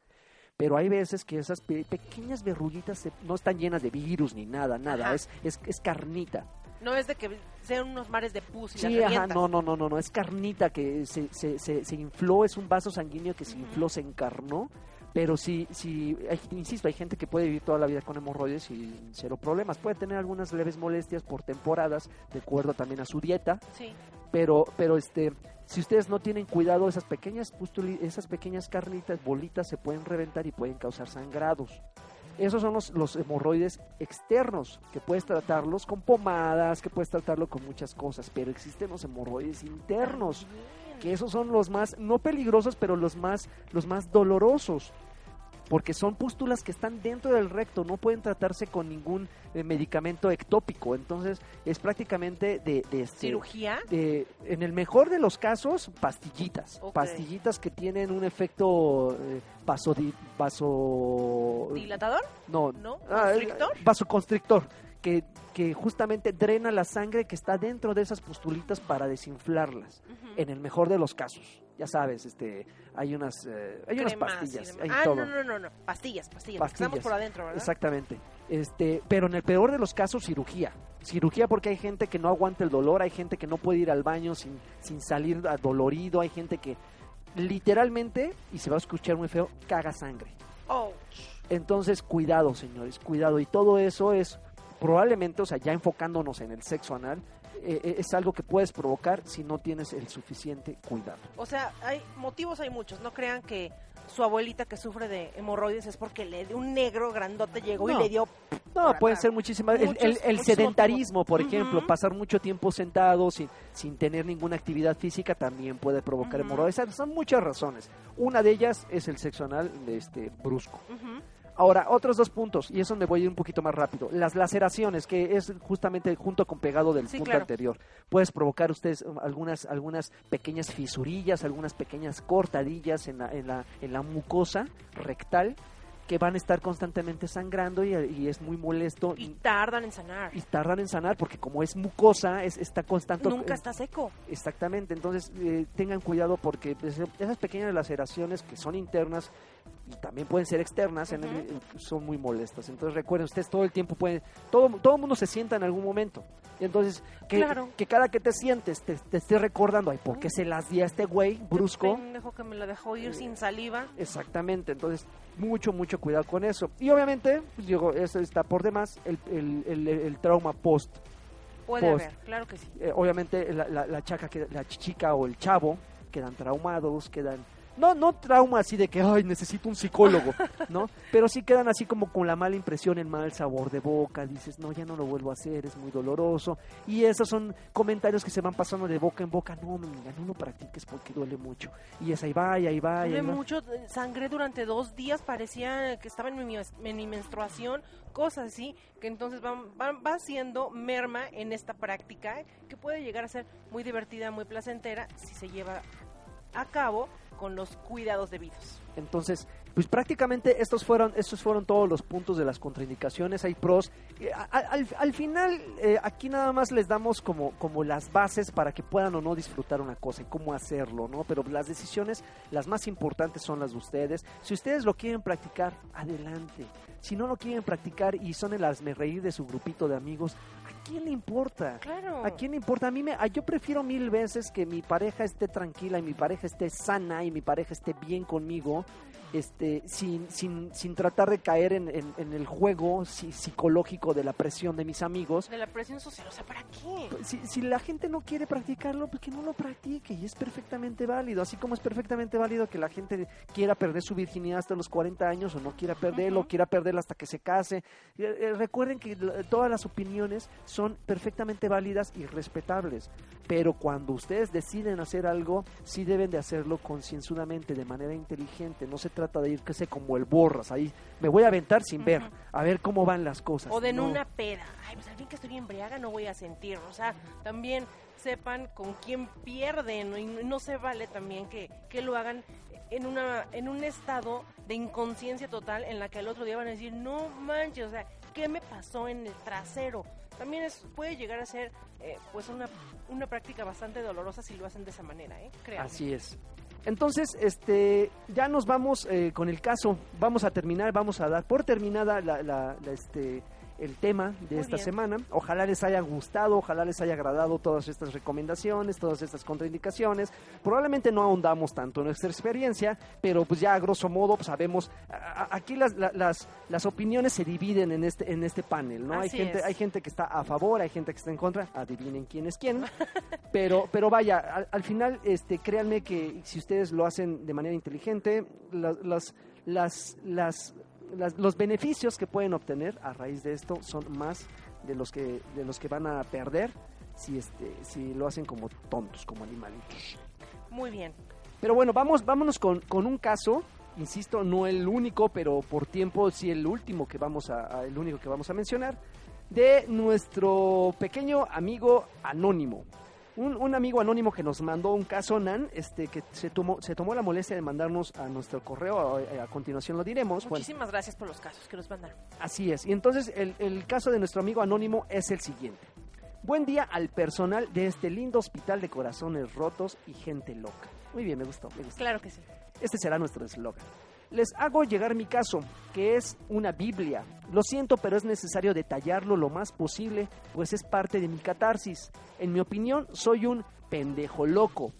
Pero hay veces que esas pe- pequeñas verruguitas se- no están llenas de virus ni nada, nada, es, es, es carnita. No es de que sean unos mares de pus y Sí, las ajá, no, no, no, no, no, es carnita que se, se, se, se infló, es un vaso sanguíneo que se infló, se encarnó, pero sí, sí, hay- insisto, hay gente que puede vivir toda la vida con hemorroides y cero problemas, puede tener algunas leves molestias por temporadas, de acuerdo también a su dieta, Sí. pero, pero este, si ustedes no tienen cuidado, esas pequeñas esas pequeñas carnitas, bolitas, se pueden reventar y pueden causar sangrados. Esos son los, los hemorroides externos, que puedes tratarlos con pomadas, que puedes tratarlo con muchas cosas, pero existen los hemorroides internos, que esos son los más, no peligrosos, pero los más, los más dolorosos, porque son pústulas que están dentro del recto, no pueden tratarse con ningún eh, medicamento ectópico, entonces es prácticamente de, de este, ¿Cirugía? de- en el mejor de los casos, pastillitas. Pastillitas que tienen un efecto eh, vaso... ¿Dilatador? No, ¿No? ah, ¿Constrictor? vasoconstrictor. Que, que justamente drena la sangre que está dentro de esas pustulitas para desinflarlas. En el mejor de los casos. Ya sabes, este, hay unas, eh, hay unas Cremas y pastillas, hay ah, todo. no, no, no, no. Pastillas, pastillas. porque Estamos Pastillas. por adentro, ¿verdad? Exactamente. Este, pero en el peor de los casos, cirugía. Cirugía porque hay gente que no aguanta el dolor, hay gente que no puede ir al baño sin, sin salir dolorido, hay gente que literalmente, y se va a escuchar muy feo, caga sangre. Oh, Entonces, cuidado, señores, cuidado. Y todo eso es probablemente, o sea, ya enfocándonos en el sexo anal, eh, eh, es algo que puedes provocar si no tienes el suficiente cuidado. o sea, hay motivos hay muchos. No crean que su abuelita que sufre de hemorroides es porque le dio un negro grandote llegó y le dio No, pueden ser muchísimas. El, Muchos- el- el muchos sedentarismo, por ejemplo, pasar mucho tiempo sentado sin, sin tener ninguna actividad física también puede provocar hemorroides. Son muchas razones. Una de ellas es el sexo anal este brusco. Ahora, otros dos puntos, y eso me voy a ir un poquito más rápido. Las laceraciones, que es justamente junto con pegado del Sí, punto claro. anterior. Puedes provocar ustedes um, algunas, algunas pequeñas fisurillas, algunas pequeñas cortadillas en la, en la, en la mucosa rectal que van a estar constantemente sangrando y, y es muy molesto Y tardan en sanar. y tardan en sanar porque como es mucosa, es, está constante. Nunca está seco. Exactamente, entonces eh, tengan cuidado porque pues, esas pequeñas laceraciones que son internas y también pueden ser externas, en el- Ujú. eh, son muy molestas. Entonces recuerden, ustedes todo el tiempo pueden, todo todo el mundo se sienta en algún momento. Y entonces, que, Claro. que cada que te sientes te, te esté recordando, ay, ¿por qué se las di a este güey brusco? pendejo que me la dejó ir sin saliva. Exactamente, entonces mucho, mucho cuidado con eso. Y obviamente, pues, digo, eso está por demás, el, el, el- el trauma post. Puede Post. haber, claro que sí. Eh, obviamente la, la, la chaca, que- la chica o el chavo quedan traumados, quedan... No, no trauma así de que, ay, necesito un psicólogo, ¿no? Pero sí quedan así como con la mala impresión, el mal sabor de boca, dices, no, ya no lo vuelvo a hacer, es muy doloroso. Y esos son comentarios que se van pasando de boca en boca, no, mira, no lo practiques porque duele mucho. Y es ahí va, y ahí va, va. mucho, eh, sangré durante dos días, parecía que estaba en mi, en mi menstruación, cosas así, que entonces van, van, va haciendo merma en esta práctica, que puede llegar a ser muy divertida, muy placentera, si se lleva a cabo con los cuidados debidos. Entonces, pues prácticamente estos fueron, estos fueron todos los puntos de las contraindicaciones, hay pros. Eh, al, al final, eh, aquí nada más les damos como, como las bases para que puedan o no disfrutar una cosa y cómo hacerlo, ¿no? Pero las decisiones, las más importantes son las de ustedes. Si ustedes lo quieren practicar, adelante. Si no lo quieren practicar y son el reír de su grupito de amigos, ¿a quién le importa? Claro. ¿A quién le importa? A mí me, a- yo prefiero mil veces que mi pareja esté tranquila y mi pareja esté sana y mi pareja esté bien conmigo, este, sin, sin, sin tratar de caer en, en- en el juego si- psicológico de la presión de mis amigos. De la presión social, o sea, ¿para qué? Si, si la gente no quiere practicarlo, pues que no lo practique y es perfectamente válido. Así como es perfectamente válido que la gente quiera perder su virginidad hasta los 40 años o no quiera perderlo, quiera perderla hasta que se case. Eh, eh, recuerden que todas las opiniones son perfectamente válidas y respetables. Pero cuando ustedes deciden hacer algo, sí deben de hacerlo concienzudamente, de manera inteligente. No se trata de irse como el borras. Ahí me voy a aventar sin ver, a ver cómo van las cosas. O de en No. una peda. Ay, pues al fin que estoy embriaga no voy a sentir. O sea, también sepan con quién pierden. Y no se vale también que, que lo hagan en una en un estado de inconsciencia total en la que al otro día van a decir, no manches, o sea, ¿qué me pasó en el trasero? También es, puede llegar a ser eh, pues una, una práctica bastante dolorosa si lo hacen de esa manera, ¿eh? Créanme. Así es. Entonces, este, ya nos vamos eh, con el caso. Vamos a terminar, vamos a dar por terminada la, la- la, este, el tema de Muy esta bien. semana. Ojalá les haya gustado, ojalá les haya agradado todas estas recomendaciones, todas estas contraindicaciones. Probablemente no ahondamos tanto en nuestra experiencia, pero pues ya a grosso modo pues, sabemos. a- a- aquí las, la- las, las opiniones se dividen en este, en este panel, ¿no? Hay gente, es. hay gente que está a favor, hay gente que está en contra. Adivinen quién es quién. Pero, pero vaya, al, al final, este, créanme que si ustedes lo hacen de manera inteligente, la- las, las, las, las- los beneficios que pueden obtener a raíz de esto son más de los que, de los que van a perder si, este, si lo hacen como tontos, como animalitos. Muy bien. Pero bueno, vamos, vámonos con, con un caso, insisto, no el único, pero por tiempo sí el último que vamos a, a- el único que vamos a mencionar, de nuestro pequeño amigo anónimo. Un, un amigo anónimo que nos mandó un caso, Nan, este, que se tomó, se tomó la molestia de mandarnos a nuestro correo, a, a continuación lo diremos. Bueno, Muchísimas gracias por los casos que nos mandaron. Así es. Y entonces el, el caso de nuestro amigo anónimo es el siguiente. Buen día al personal de este lindo hospital de corazones rotos y gente loca. Muy bien, me gustó, me gustó. Claro que sí. Este será nuestro eslogan. Les hago llegar mi caso, que es una Biblia. Lo siento, pero es necesario detallarlo lo más posible, pues es parte de mi catarsis. En mi opinión, soy un pendejo loco.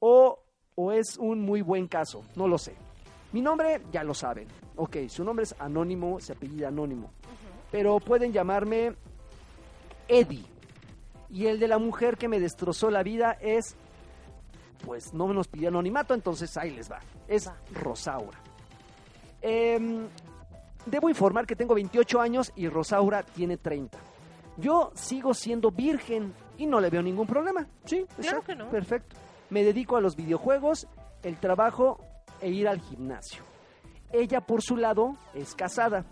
O, o es un muy buen caso, no lo sé. Mi nombre ya lo saben. Ok, su nombre es anónimo, se apellida anónimo. Pero pueden llamarme Eddie. Y el de la mujer que me destrozó la vida es pues no nos pidió anonimato, entonces ahí les va. Es Va. Rosaura. Em, debo informar que tengo 28 años y Rosaura tiene 30. Yo sigo siendo virgen y no le veo ningún problema. Sí, Claro que no. Perfecto. Me dedico a los videojuegos, el trabajo e ir al gimnasio. Ella, por su lado, es casada.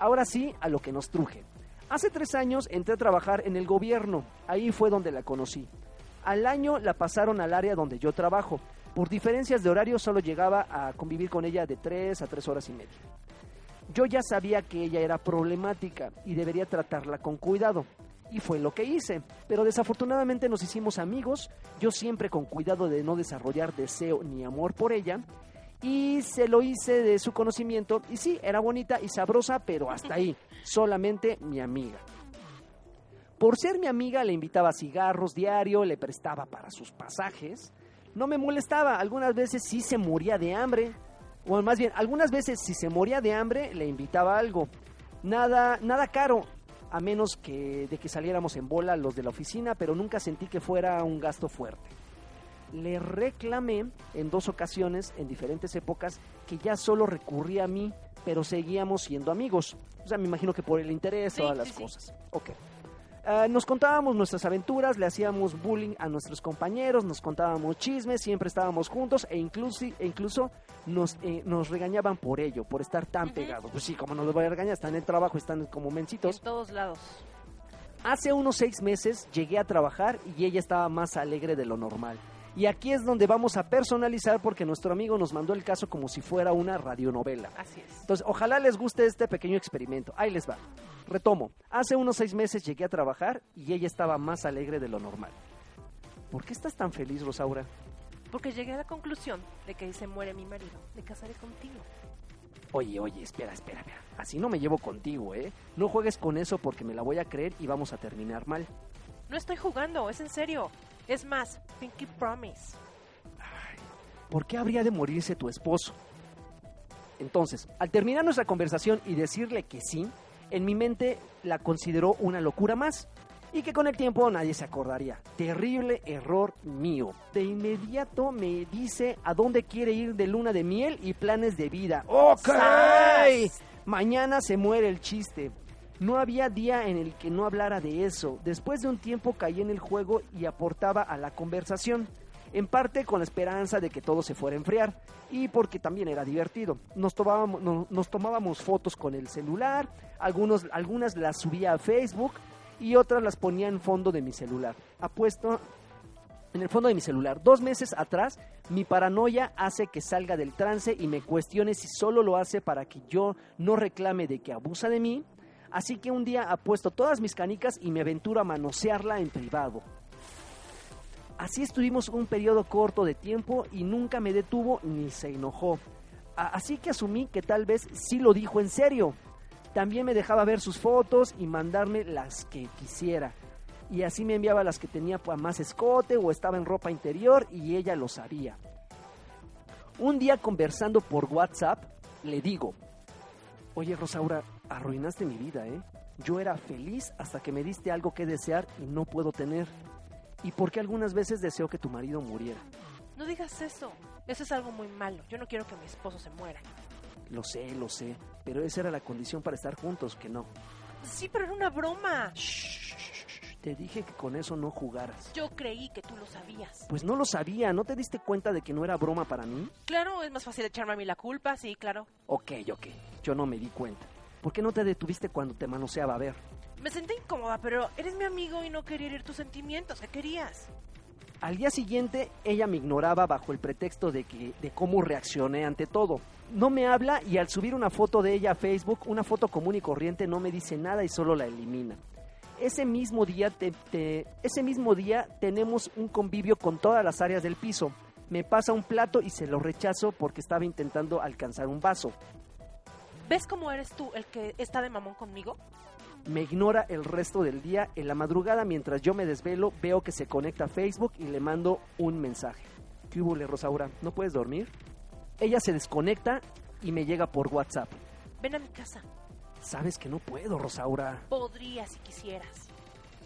Ahora sí, a lo que nos truje. Hace tres años entré a trabajar en el gobierno. Ahí fue donde la conocí. Al año la pasaron al área donde yo trabajo. Por diferencias de horario solo llegaba a convivir con ella de tres a tres horas y media. Yo ya sabía que ella era problemática y debería tratarla con cuidado. Y fue lo que hice. Pero desafortunadamente nos hicimos amigos, yo siempre con cuidado de no desarrollar deseo ni amor por ella. y se lo hice de su conocimiento y sí, era bonita y sabrosa, pero hasta ahí, solamente mi amiga. Por ser mi amiga le invitaba cigarros diario, le prestaba para sus pasajes, no me molestaba, algunas veces sí se moría de hambre, o más bien, algunas veces si se moría de hambre le invitaba algo. Nada, nada caro, a menos que de que saliéramos en bola los de la oficina, pero nunca sentí que fuera un gasto fuerte. Le reclamé en dos ocasiones, en diferentes épocas, que ya solo recurría a mí, pero seguíamos siendo amigos. O sea, me imagino que por el interés, Sí, todas las sí, sí. cosas. Ok. Ah, nos contábamos nuestras aventuras, le hacíamos bullying a nuestros compañeros, nos contábamos chismes, siempre estábamos juntos e incluso, e incluso nos, eh, nos regañaban por ello, por estar tan pegados. Pues sí, como no los voy a regañar, están en el trabajo, están como mencitos. En todos lados. Hace unos seis meses llegué a trabajar y ella estaba más alegre de lo normal. Y aquí es donde vamos a personalizar porque nuestro amigo nos mandó el caso como si fuera una radionovela. Así es. Entonces, ojalá les guste este pequeño experimento. Ahí les va. Retomo. Hace unos seis meses llegué a trabajar y ella estaba más alegre de lo normal. ¿Por qué estás tan feliz, Rosaura? Porque llegué a la conclusión de que ahí se muere mi marido. Me casaré contigo. Oye, oye, espera, espera, espera. Así no me llevo contigo, ¿eh? No juegues con eso porque me la voy a creer y vamos a terminar mal. No estoy jugando, es en serio. Es más, Pinky Promise. ¿por qué habría de morirse tu esposo? Entonces, al terminar nuestra conversación y decirle que sí, en mi mente la consideró una locura más y que con el tiempo nadie se acordaría. Terrible error mío. De inmediato me dice a dónde quiere ir de luna de miel y planes de vida. ¡Ok! ¡Sas! Mañana se muere el chiste. No había día en el que no hablara de eso. Después de un tiempo caí en el juego y aportaba a la conversación. En parte con la esperanza de que todo se fuera a enfriar y porque también era divertido. Nos tomábamos, no- nos tomábamos fotos con el celular, algunos, algunas las subía a Facebook y otras las ponía en fondo de mi celular. Apuesto en el fondo de mi celular. Dos meses atrás, mi paranoia hace que salga del trance y me cuestione si solo lo hace para que yo no reclame de que abusa de mí. Así que un día apuesto todas mis canicas y me aventuro a manosearla en privado. Así estuvimos un periodo corto de tiempo y nunca me detuvo ni se enojó. Así que asumí que tal vez sí lo dijo en serio. También me dejaba ver sus fotos y mandarme las que quisiera. Y así me enviaba las que tenía más escote o estaba en ropa interior y ella lo sabía. Un día conversando por WhatsApp, le digo, oye Rosaura, arruinaste mi vida, ¿eh? Yo era feliz hasta que me diste algo que desear y no puedo tener. ¿Y por qué algunas veces deseo que tu marido muriera? No digas eso. Eso es algo muy malo. Yo no quiero que mi esposo se muera. Lo sé, lo sé, pero esa era la condición para estar juntos, que no. Sí, pero era una broma. Te dije que con eso no jugaras. Yo creí que tú lo sabías. Pues no lo sabía, ¿no te diste cuenta de que no era broma para mí? Claro, es más fácil echarme a mí la culpa, sí, claro. Ok, ok, yo no me di cuenta. ¿Por qué no te detuviste cuando te manoseaba? A ver, Me sentí incómoda, pero eres mi amigo y no quería herir tus sentimientos. ¿Qué querías? Al día siguiente, ella me ignoraba bajo el pretexto de que de cómo reaccioné ante todo. No me habla y al subir una foto de ella a Facebook, una foto común y corriente, no me dice nada y solo la elimina. Ese mismo día, te- te- ese mismo día tenemos un convivio con todas las áreas del piso. Me pasa un plato y se lo rechazo porque estaba intentando alcanzar un vaso. ¿Ves cómo eres tú el que está de mamón conmigo? Me ignora el resto del día. En la madrugada, mientras yo me desvelo, veo que se conecta a Facebook y le mando un mensaje. ¿Qué hubo, Rosaura? ¿No puedes dormir? Ella se desconecta y me llega por WhatsApp. Ven a mi casa. Sabes que no puedo, Rosaura. Podría si quisieras.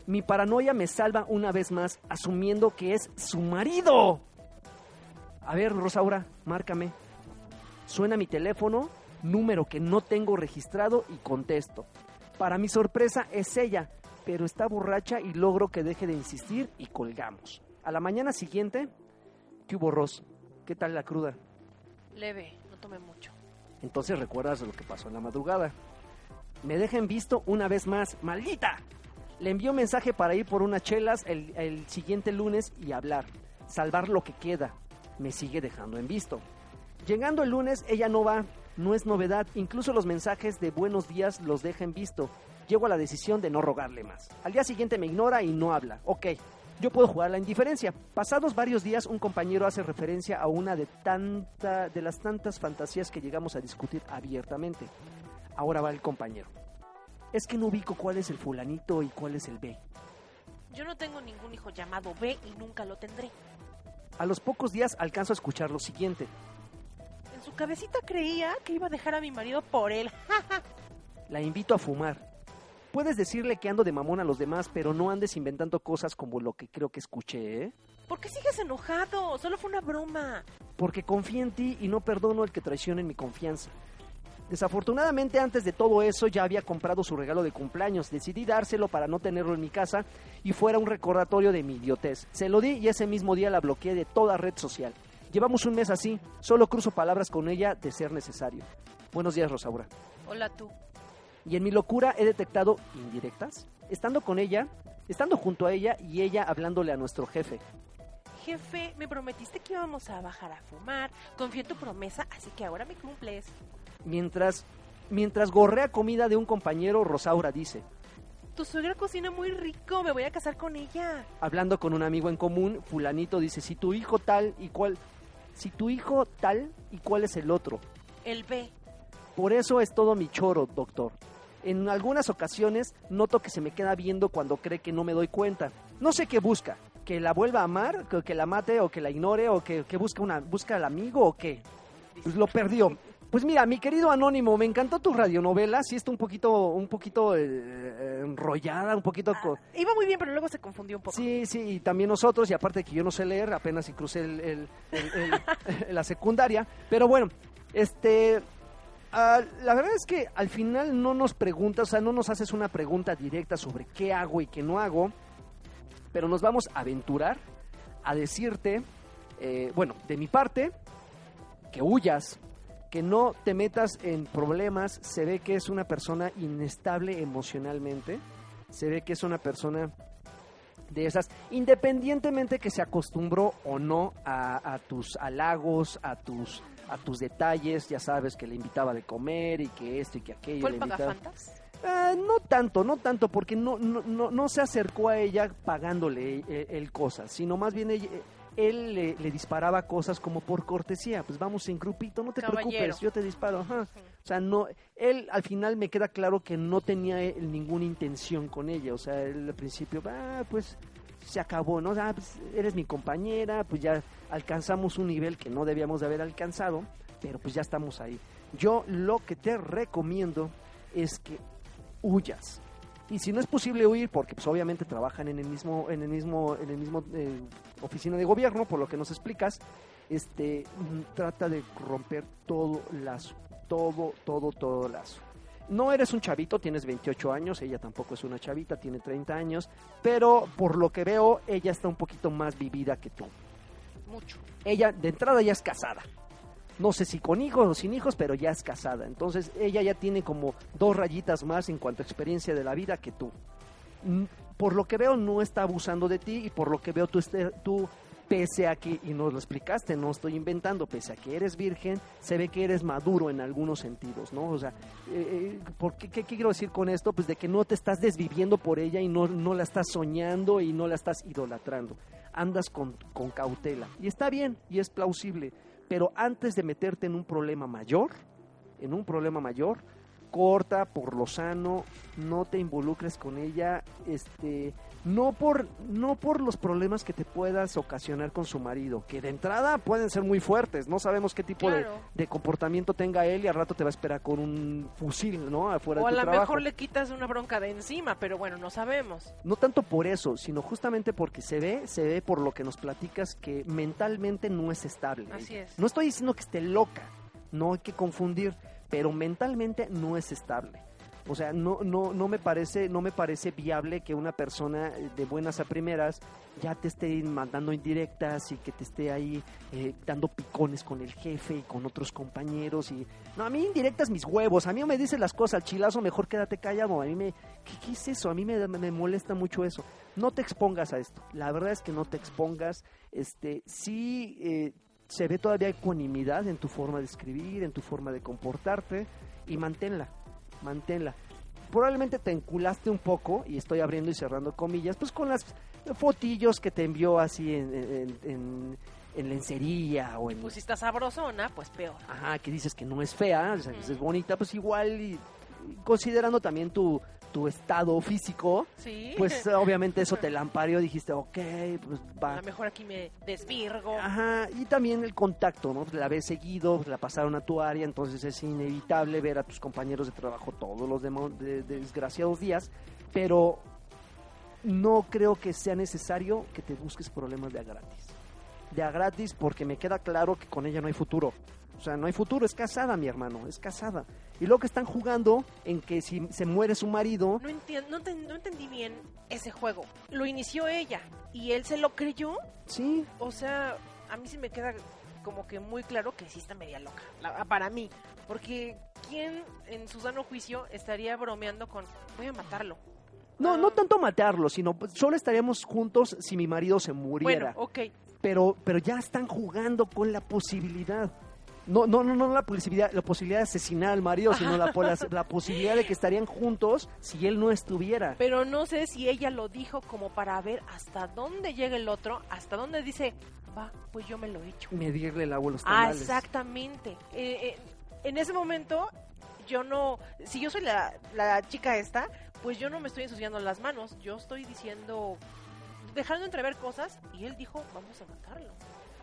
Mi paranoia me salva una vez más, asumiendo que es su marido. A ver, Rosaura, márcame. Suena mi teléfono, número que no tengo registrado y contesto. Para mi sorpresa es ella, pero está borracha y logro que deje de insistir y colgamos. A la mañana siguiente, ¿qué hubo, Ros? ¿Qué tal la cruda? Leve, no tomé mucho. Entonces recuerdas lo que pasó en la madrugada. Me deja en visto una vez más, maldita. Le envío mensaje para ir por unas chelas el, el siguiente lunes y hablar, salvar lo que queda. Me sigue dejando en visto. Llegando el lunes, ella no va, no es novedad, incluso los mensajes de buenos días los deja en visto. Llego a la decisión de no rogarle más. Al día siguiente me ignora y no habla. Ok, Yo puedo jugar la indiferencia. Pasados varios días, un compañero hace referencia a una de, tanta, de las tantas fantasías que llegamos a discutir abiertamente. Ahora va el compañero. Es que no ubico cuál es el fulanito y cuál es el B. Yo no tengo ningún hijo llamado B y nunca lo tendré. A los pocos días alcanzo a escuchar lo siguiente. Cabecita creía que iba a dejar a mi marido por él. La invito a fumar. Puedes decirle que ando de mamón a los demás, pero no andes inventando cosas como lo que creo que escuché, ¿eh? ¿Por qué sigues enojado? Solo fue una broma. Porque confío en ti y no perdono el que traicione mi confianza. Desafortunadamente antes de todo eso ya había comprado su regalo de cumpleaños. Decidí dárselo para no tenerlo en mi casa y fuera un recordatorio de mi idiotez. Se lo di y ese mismo día la bloqueé de toda red social. Llevamos un mes así, solo cruzo palabras con ella de ser necesario. Buenos días, Rosaura. Hola tú. Y en mi locura he detectado indirectas. Estando con ella, estando junto a ella y ella hablándole a nuestro jefe. Jefe, me prometiste que íbamos a bajar a fumar. Confío en tu promesa, así que ahora me cumples. Mientras, mientras gorrea comida de un compañero, Rosaura dice, Tu suegra cocina muy rico, me voy a casar con ella. hablando con un amigo en común, fulanito dice, si tu hijo tal y cuál, si tu hijo tal y cuál es el otro. El B. Por eso es todo mi choro, doctor. En algunas ocasiones noto que se me queda viendo cuando cree que no me doy cuenta. No sé qué busca, que la vuelva a amar, que, que la mate o que la ignore o que, que busca una busca al amigo o qué. Pues lo perdió. Pues mira, mi querido Anónimo, me encantó tu radionovela, sí está un poquito un poquito eh, eh, enrollada, un poquito Ah, iba muy bien, pero luego se confundió un poco. Sí, sí, y también nosotros, y aparte que yo no sé leer, apenas si crucé el, el- el- el- la secundaria. Pero bueno, este. ah, la verdad es que al final no nos preguntas, o sea, no nos haces una pregunta directa sobre qué hago y qué no hago, pero nos vamos a aventurar a decirte, eh, bueno, de mi parte, que huyas, que no te metas en problemas, se ve que es una persona inestable emocionalmente, se ve que es una persona de esas, independientemente que se acostumbró o no a, a tus halagos, a tus a tus detalles, ya sabes que le invitaba de comer y que esto y que aquello. ¿Fue el pagafantas? Ah, no tanto, no tanto, porque no, no, no, no se acercó a ella pagándole eh, él cosas, sino más bien ella- él le, le disparaba cosas como por cortesía, pues vamos en grupito, no te Caballero. preocupes, yo te disparo. ajá. O sea, no, él al final me queda claro que no tenía él ninguna intención con ella, o sea, él al principio, ah, pues se acabó, ¿no? Ah, pues, eres mi compañera, pues ya alcanzamos un nivel que no debíamos de haber alcanzado, pero pues ya estamos ahí. Yo lo que te recomiendo es que huyas. Y si no es posible huir, porque pues obviamente trabajan en el mismo, en el mismo, en el mismo eh, oficina de gobierno, por lo que nos explicas, este mm, trata de romper todo lazo, todo, todo, todo lazo. No eres un chavito, tienes 28 años, ella tampoco es una chavita, tiene 30 años, pero por lo que veo, ella está un poquito más vivida que tú. Mucho. Ella de entrada ya es casada. No sé si con hijos o sin hijos, pero ya es casada. Entonces ella ya tiene como dos rayitas más en cuanto a experiencia de la vida que tú. Mm, Por lo que veo no está abusando de ti y por lo que veo tú, este- tú pese a que, y nos lo explicaste, no estoy inventando, pese a que eres virgen, se ve que eres maduro en algunos sentidos, ¿no? O sea, eh, eh, ¿por qué, qué quiero decir con esto? Pues de que no te estás desviviendo por ella y no, no la estás soñando y no la estás idolatrando. Andas con, con cautela. Y está bien y es plausible. Pero antes de meterte en un problema mayor, en un problema mayor, corta por lo sano, no te involucres con ella, este, no por, no por los problemas que te puedas ocasionar con su marido, que de entrada pueden ser muy fuertes, no sabemos qué tipo de, Claro. de comportamiento tenga él y al rato te va a esperar con un fusil, ¿no? Afuera O a de tu lo trabajo. mejor le quitas una bronca de encima, pero bueno, no sabemos. No tanto por eso, sino justamente porque se ve, se ve por lo que nos platicas que mentalmente no es estable. Así es. No estoy diciendo que esté loca, no hay que confundir, pero mentalmente no es estable. O sea, no, no, no me parece, no me parece viable que una persona eh, de buenas a primeras ya te esté mandando indirectas y que te esté ahí eh, dando picones con el jefe y con otros compañeros y no a mí indirectas mis huevos, a mí me dices las cosas chilazo, mejor quédate callado, a mí me ¿qué, qué es eso? A mí me, me molesta mucho eso. No te expongas a esto. La verdad es que no te expongas. Este, sí eh, se ve todavía ecuanimidad en tu forma de escribir, en tu forma de comportarte y manténla, manténla. Probablemente te enculaste un poco, y estoy abriendo y cerrando comillas, pues con las fotillos que te envió así en, en, en- en lencería o en... Pues si está sabrosona, pues peor. Ajá, que dices que no es fea, o sea, que es bonita, pues igual, y considerando también tu, tu estado físico, Sí. pues obviamente eso te lampareó, dijiste, ok, pues a va. lo mejor aquí me desvirgo. Ajá, y también el contacto, ¿no? Pues la ves seguido, pues la pasaron a tu área, entonces es inevitable ver a tus compañeros de trabajo todos los de- de desgraciados días, pero no creo que sea necesario que te busques problemas de a gratis. De a gratis porque me queda claro que con ella no hay futuro. O sea, no hay futuro, es casada, mi hermano, es casada. Y luego que están jugando en que si se muere su marido, No, entien- no, enten- no entendí bien ese juego. Lo inició ella y él se lo creyó. sí, O sea, a mí sí me queda como que muy claro que sí está media loca. la- para mí. Porque ¿quién en su sano juicio estaría bromeando con voy a matarlo? no, Ah, no tanto matarlo, sino pues, solo estaríamos juntos si mi marido se muriera. Bueno, ok. pero, pero ya están jugando con la posibilidad. No, no, no, no la posibilidad, la posibilidad de asesinar al marido, sino la, la, la posibilidad de que estarían juntos si él no estuviera. Pero no sé si ella lo dijo como para ver hasta dónde llega el otro, hasta dónde dice, va, pues yo me lo he hecho. Medirle el agua a los Ah, tamales. exactamente. Eh, eh, en ese momento, yo no. Si yo soy la, la chica esta, pues yo no me estoy ensuciando las manos. Yo estoy diciendo. Dejando entrever cosas. Y él dijo, vamos a matarlo.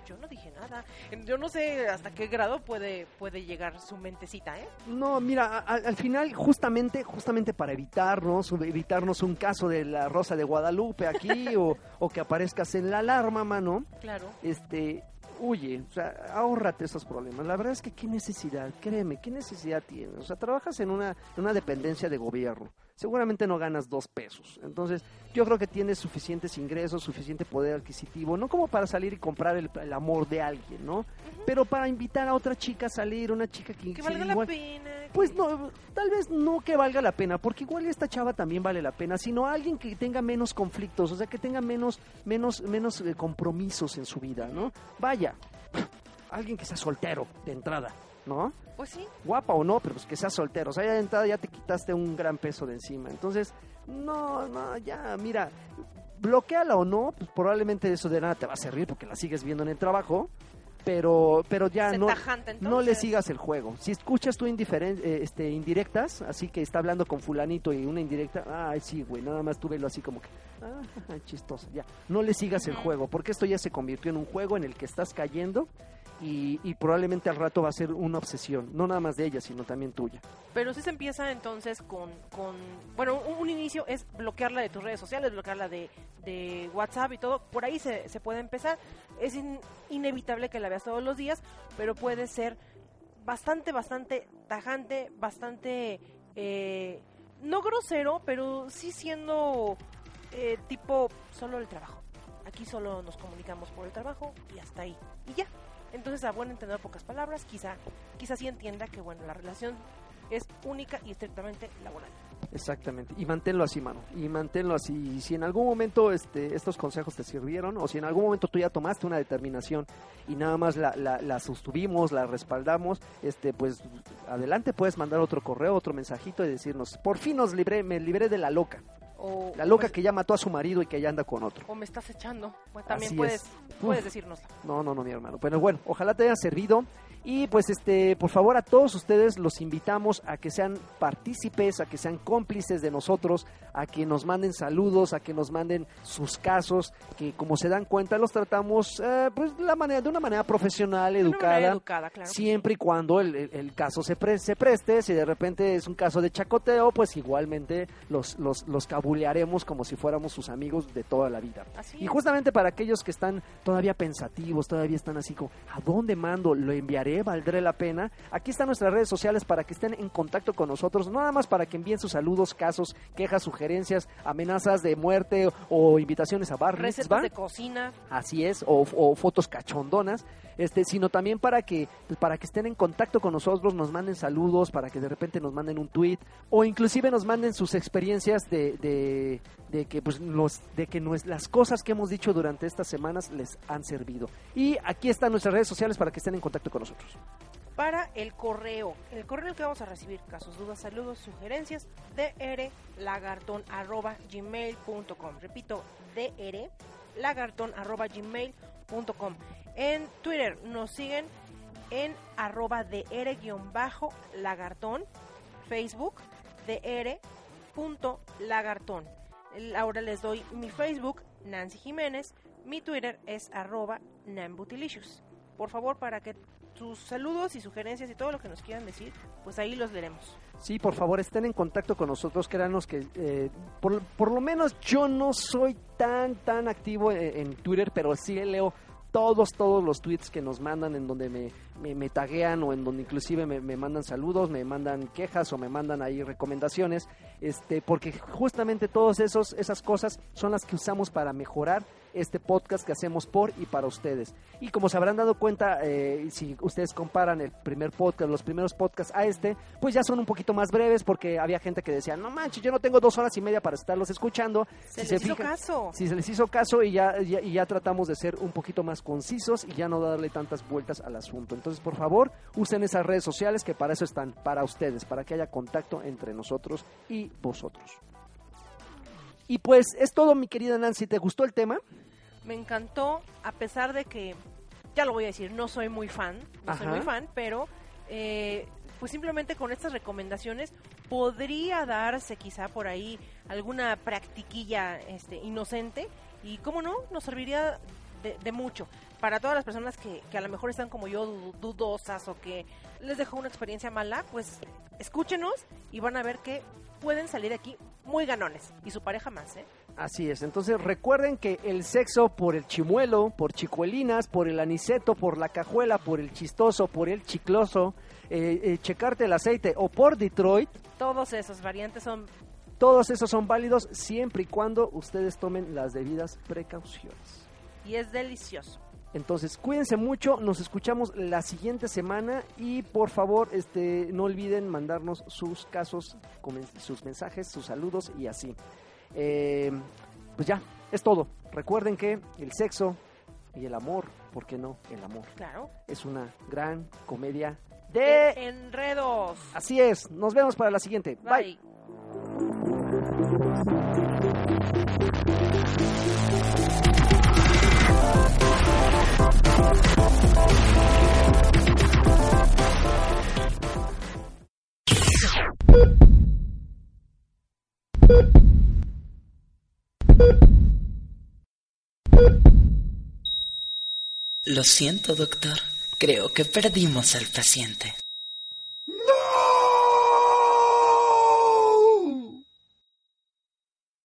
Yo no dije nada. Yo no sé hasta qué grado puede, puede llegar su mentecita, ¿eh? No, mira, al final, justamente, justamente para evitarnos, evitarnos un caso de la Rosa de Guadalupe aquí, o, o que aparezcas en la alarma, mano, Claro. este, huye, o sea, ahórrate esos problemas. La verdad es que qué necesidad, créeme, qué necesidad tienes. O sea, trabajas en una, en una dependencia de gobierno. Seguramente no ganas dos pesos. Entonces, yo creo que tienes suficientes ingresos, suficiente poder adquisitivo, no como para salir y comprar el, el amor de alguien, ¿no? Pero para invitar a otra chica a salir, una chica que, Que valga la pena. pues que- no, tal vez no que valga la pena, porque igual esta chava también vale la pena, sino alguien que tenga menos conflictos, o sea, que tenga menos, menos, menos eh, compromisos en su vida, ¿no? Vaya, alguien que sea soltero de entrada, ¿no? Pues sí. Guapa o no, pero pues que sea soltero, o sea, ya de entrada ya te quitaste un gran peso de encima, entonces, no, no, ya, mira, bloqueala o no, pues probablemente eso de nada te va a servir porque la sigues viendo en el trabajo, pero, pero ya Se no, tajante, no le sigas el juego. Si escuchas tú eh, este, indirectas, así que está hablando con fulanito y una indirecta, ay, sí, güey, nada más tú velo así como que, ah, chistoso, ya. No le sigas el juego, porque esto ya se convirtió en un juego en el que estás cayendo y, probablemente al rato va a ser una obsesión, no nada más de ella, sino también tuya. Pero sí se empieza entonces con, con bueno, un, inicio es bloquearla de tus redes sociales, bloquearla de, de WhatsApp y todo. Por ahí se, se puede empezar. Es in- inevitable que la veas todos los días, pero puede ser bastante, bastante tajante, bastante, eh, no grosero, pero sí siendo eh, tipo solo el trabajo. Aquí solo nos comunicamos por el trabajo y hasta ahí. Y ya. Entonces, a buen entender pocas palabras, quizá, quizá sí entienda que bueno, la relación es única y estrictamente laboral. Exactamente, y manténlo así, mano, y manténlo así. Y si en algún momento este, estos consejos te sirvieron, o si en algún momento tú ya tomaste una determinación y nada más la, la, la sostuvimos, la respaldamos, este, pues adelante puedes mandar otro correo, otro mensajito y decirnos, por fin nos libré, me libré de la loca, O, la o loca me, que ya mató a su marido y que ya anda con otro. o me estás echando. Bueno, también Así puedes, es. puedes Uf. decírnoslo. No, no, no, mi hermano. Pero bueno, ojalá te haya servido. Y pues, este, por favor, a todos ustedes los invitamos a que sean partícipes, a que sean cómplices de nosotros, a que nos manden saludos, a que nos manden sus casos, que como se dan cuenta los tratamos, eh, pues, la manera, de una manera profesional, manera educada. claro. Siempre y cuando el, el- el caso se, pre- se preste, si de repente es un caso de chacoteo, pues igualmente los, los, los cabulearemos como si fuéramos sus amigos de toda la vida. Así Y justamente para aquellos que están todavía pensativos, todavía están así como, ¿a dónde mando? ¿Lo enviaré? ¿Valdré la pena? Aquí están nuestras redes sociales para que estén en contacto con nosotros, no nada más para que envíen sus saludos, casos, quejas, sugerencias, amenazas de muerte o invitaciones a bar Recetas de cocina. Así es, o, o fotos cachondonas, este, sino también para que, pues, para que estén en contacto con nosotros, nos manden saludos, para que de repente nos manden un tweet, o inclusive nos manden sus experiencias de, de, de que pues los, de que nues- las cosas que hemos dicho durante estas semanas les han servido. Y aquí están nuestras redes sociales para que estén en contacto con nosotros. Para el correo. El correo que vamos a recibir casos, dudas, saludos, sugerencias, drlagarton.gmail.com. Repito, drlagarton.gmail.com. En Twitter nos siguen en arroba dr-lagartón. Facebook, dr.lagartón. Ahora les doy mi Facebook, Nancy Jiménez. Mi Twitter es arroba nambutilicious. Por favor, para que sus saludos y sugerencias y todo lo que nos quieran decir, pues ahí los leeremos. Sí, por favor, estén en contacto con nosotros, créanos que eh, por, por, lo menos yo no soy tan, tan activo en, en, Twitter, pero sí leo todos, todos los tweets que nos mandan en donde me, me, me taguean o en donde inclusive me, me, mandan saludos, me mandan quejas o me mandan ahí recomendaciones, este, porque justamente todas esas cosas son las que usamos para mejorar este podcast que hacemos por y para ustedes. Y como se habrán dado cuenta, eh, si ustedes comparan el primer podcast, los primeros podcasts a este, pues ya son un poquito más breves porque había gente que decía, no manches, yo no tengo dos horas y media para estarlos escuchando. Se si les se hizo fijan- caso. Si se les hizo caso y ya, ya- y ya tratamos de ser un poquito más concisos y ya no darle tantas vueltas al asunto. Entonces, por favor, usen esas redes sociales que para eso están, para ustedes, para que haya contacto entre nosotros y vosotros. Y pues es todo, mi querida Nancy. ¿Te gustó el tema? Me encantó, a pesar de que, ya lo voy a decir, no soy muy fan, no soy muy fan, pero eh, pues simplemente con estas recomendaciones podría darse quizá por ahí alguna practiquilla este, inocente y, cómo no, nos serviría de, de mucho para todas las personas que, que a lo mejor están como yo du- dudosas o que les dejó una experiencia mala, pues escúchenos y van a ver que pueden salir de aquí muy ganones y su pareja más, ¿eh? Así es, entonces recuerden que el sexo por el chimuelo, por chicuelinas, por el aniceto, por la cajuela, por el chistoso, por el chicloso, eh, eh, checarte el aceite o por Detroit, Todos esos variantes son todos esos son válidos siempre y cuando ustedes tomen las debidas precauciones. Y es delicioso. Entonces, cuídense mucho, nos escuchamos la siguiente semana y por favor, este, no olviden mandarnos sus casos, sus mensajes, sus saludos y así. Eh, pues ya, es todo. Recuerden que el sexo y el amor, ¿por qué no? El amor Claro. es una gran comedia de... Enredos. Así es, nos vemos para la siguiente. Bye. Bye. Lo siento, doctor. Creo que perdimos al paciente.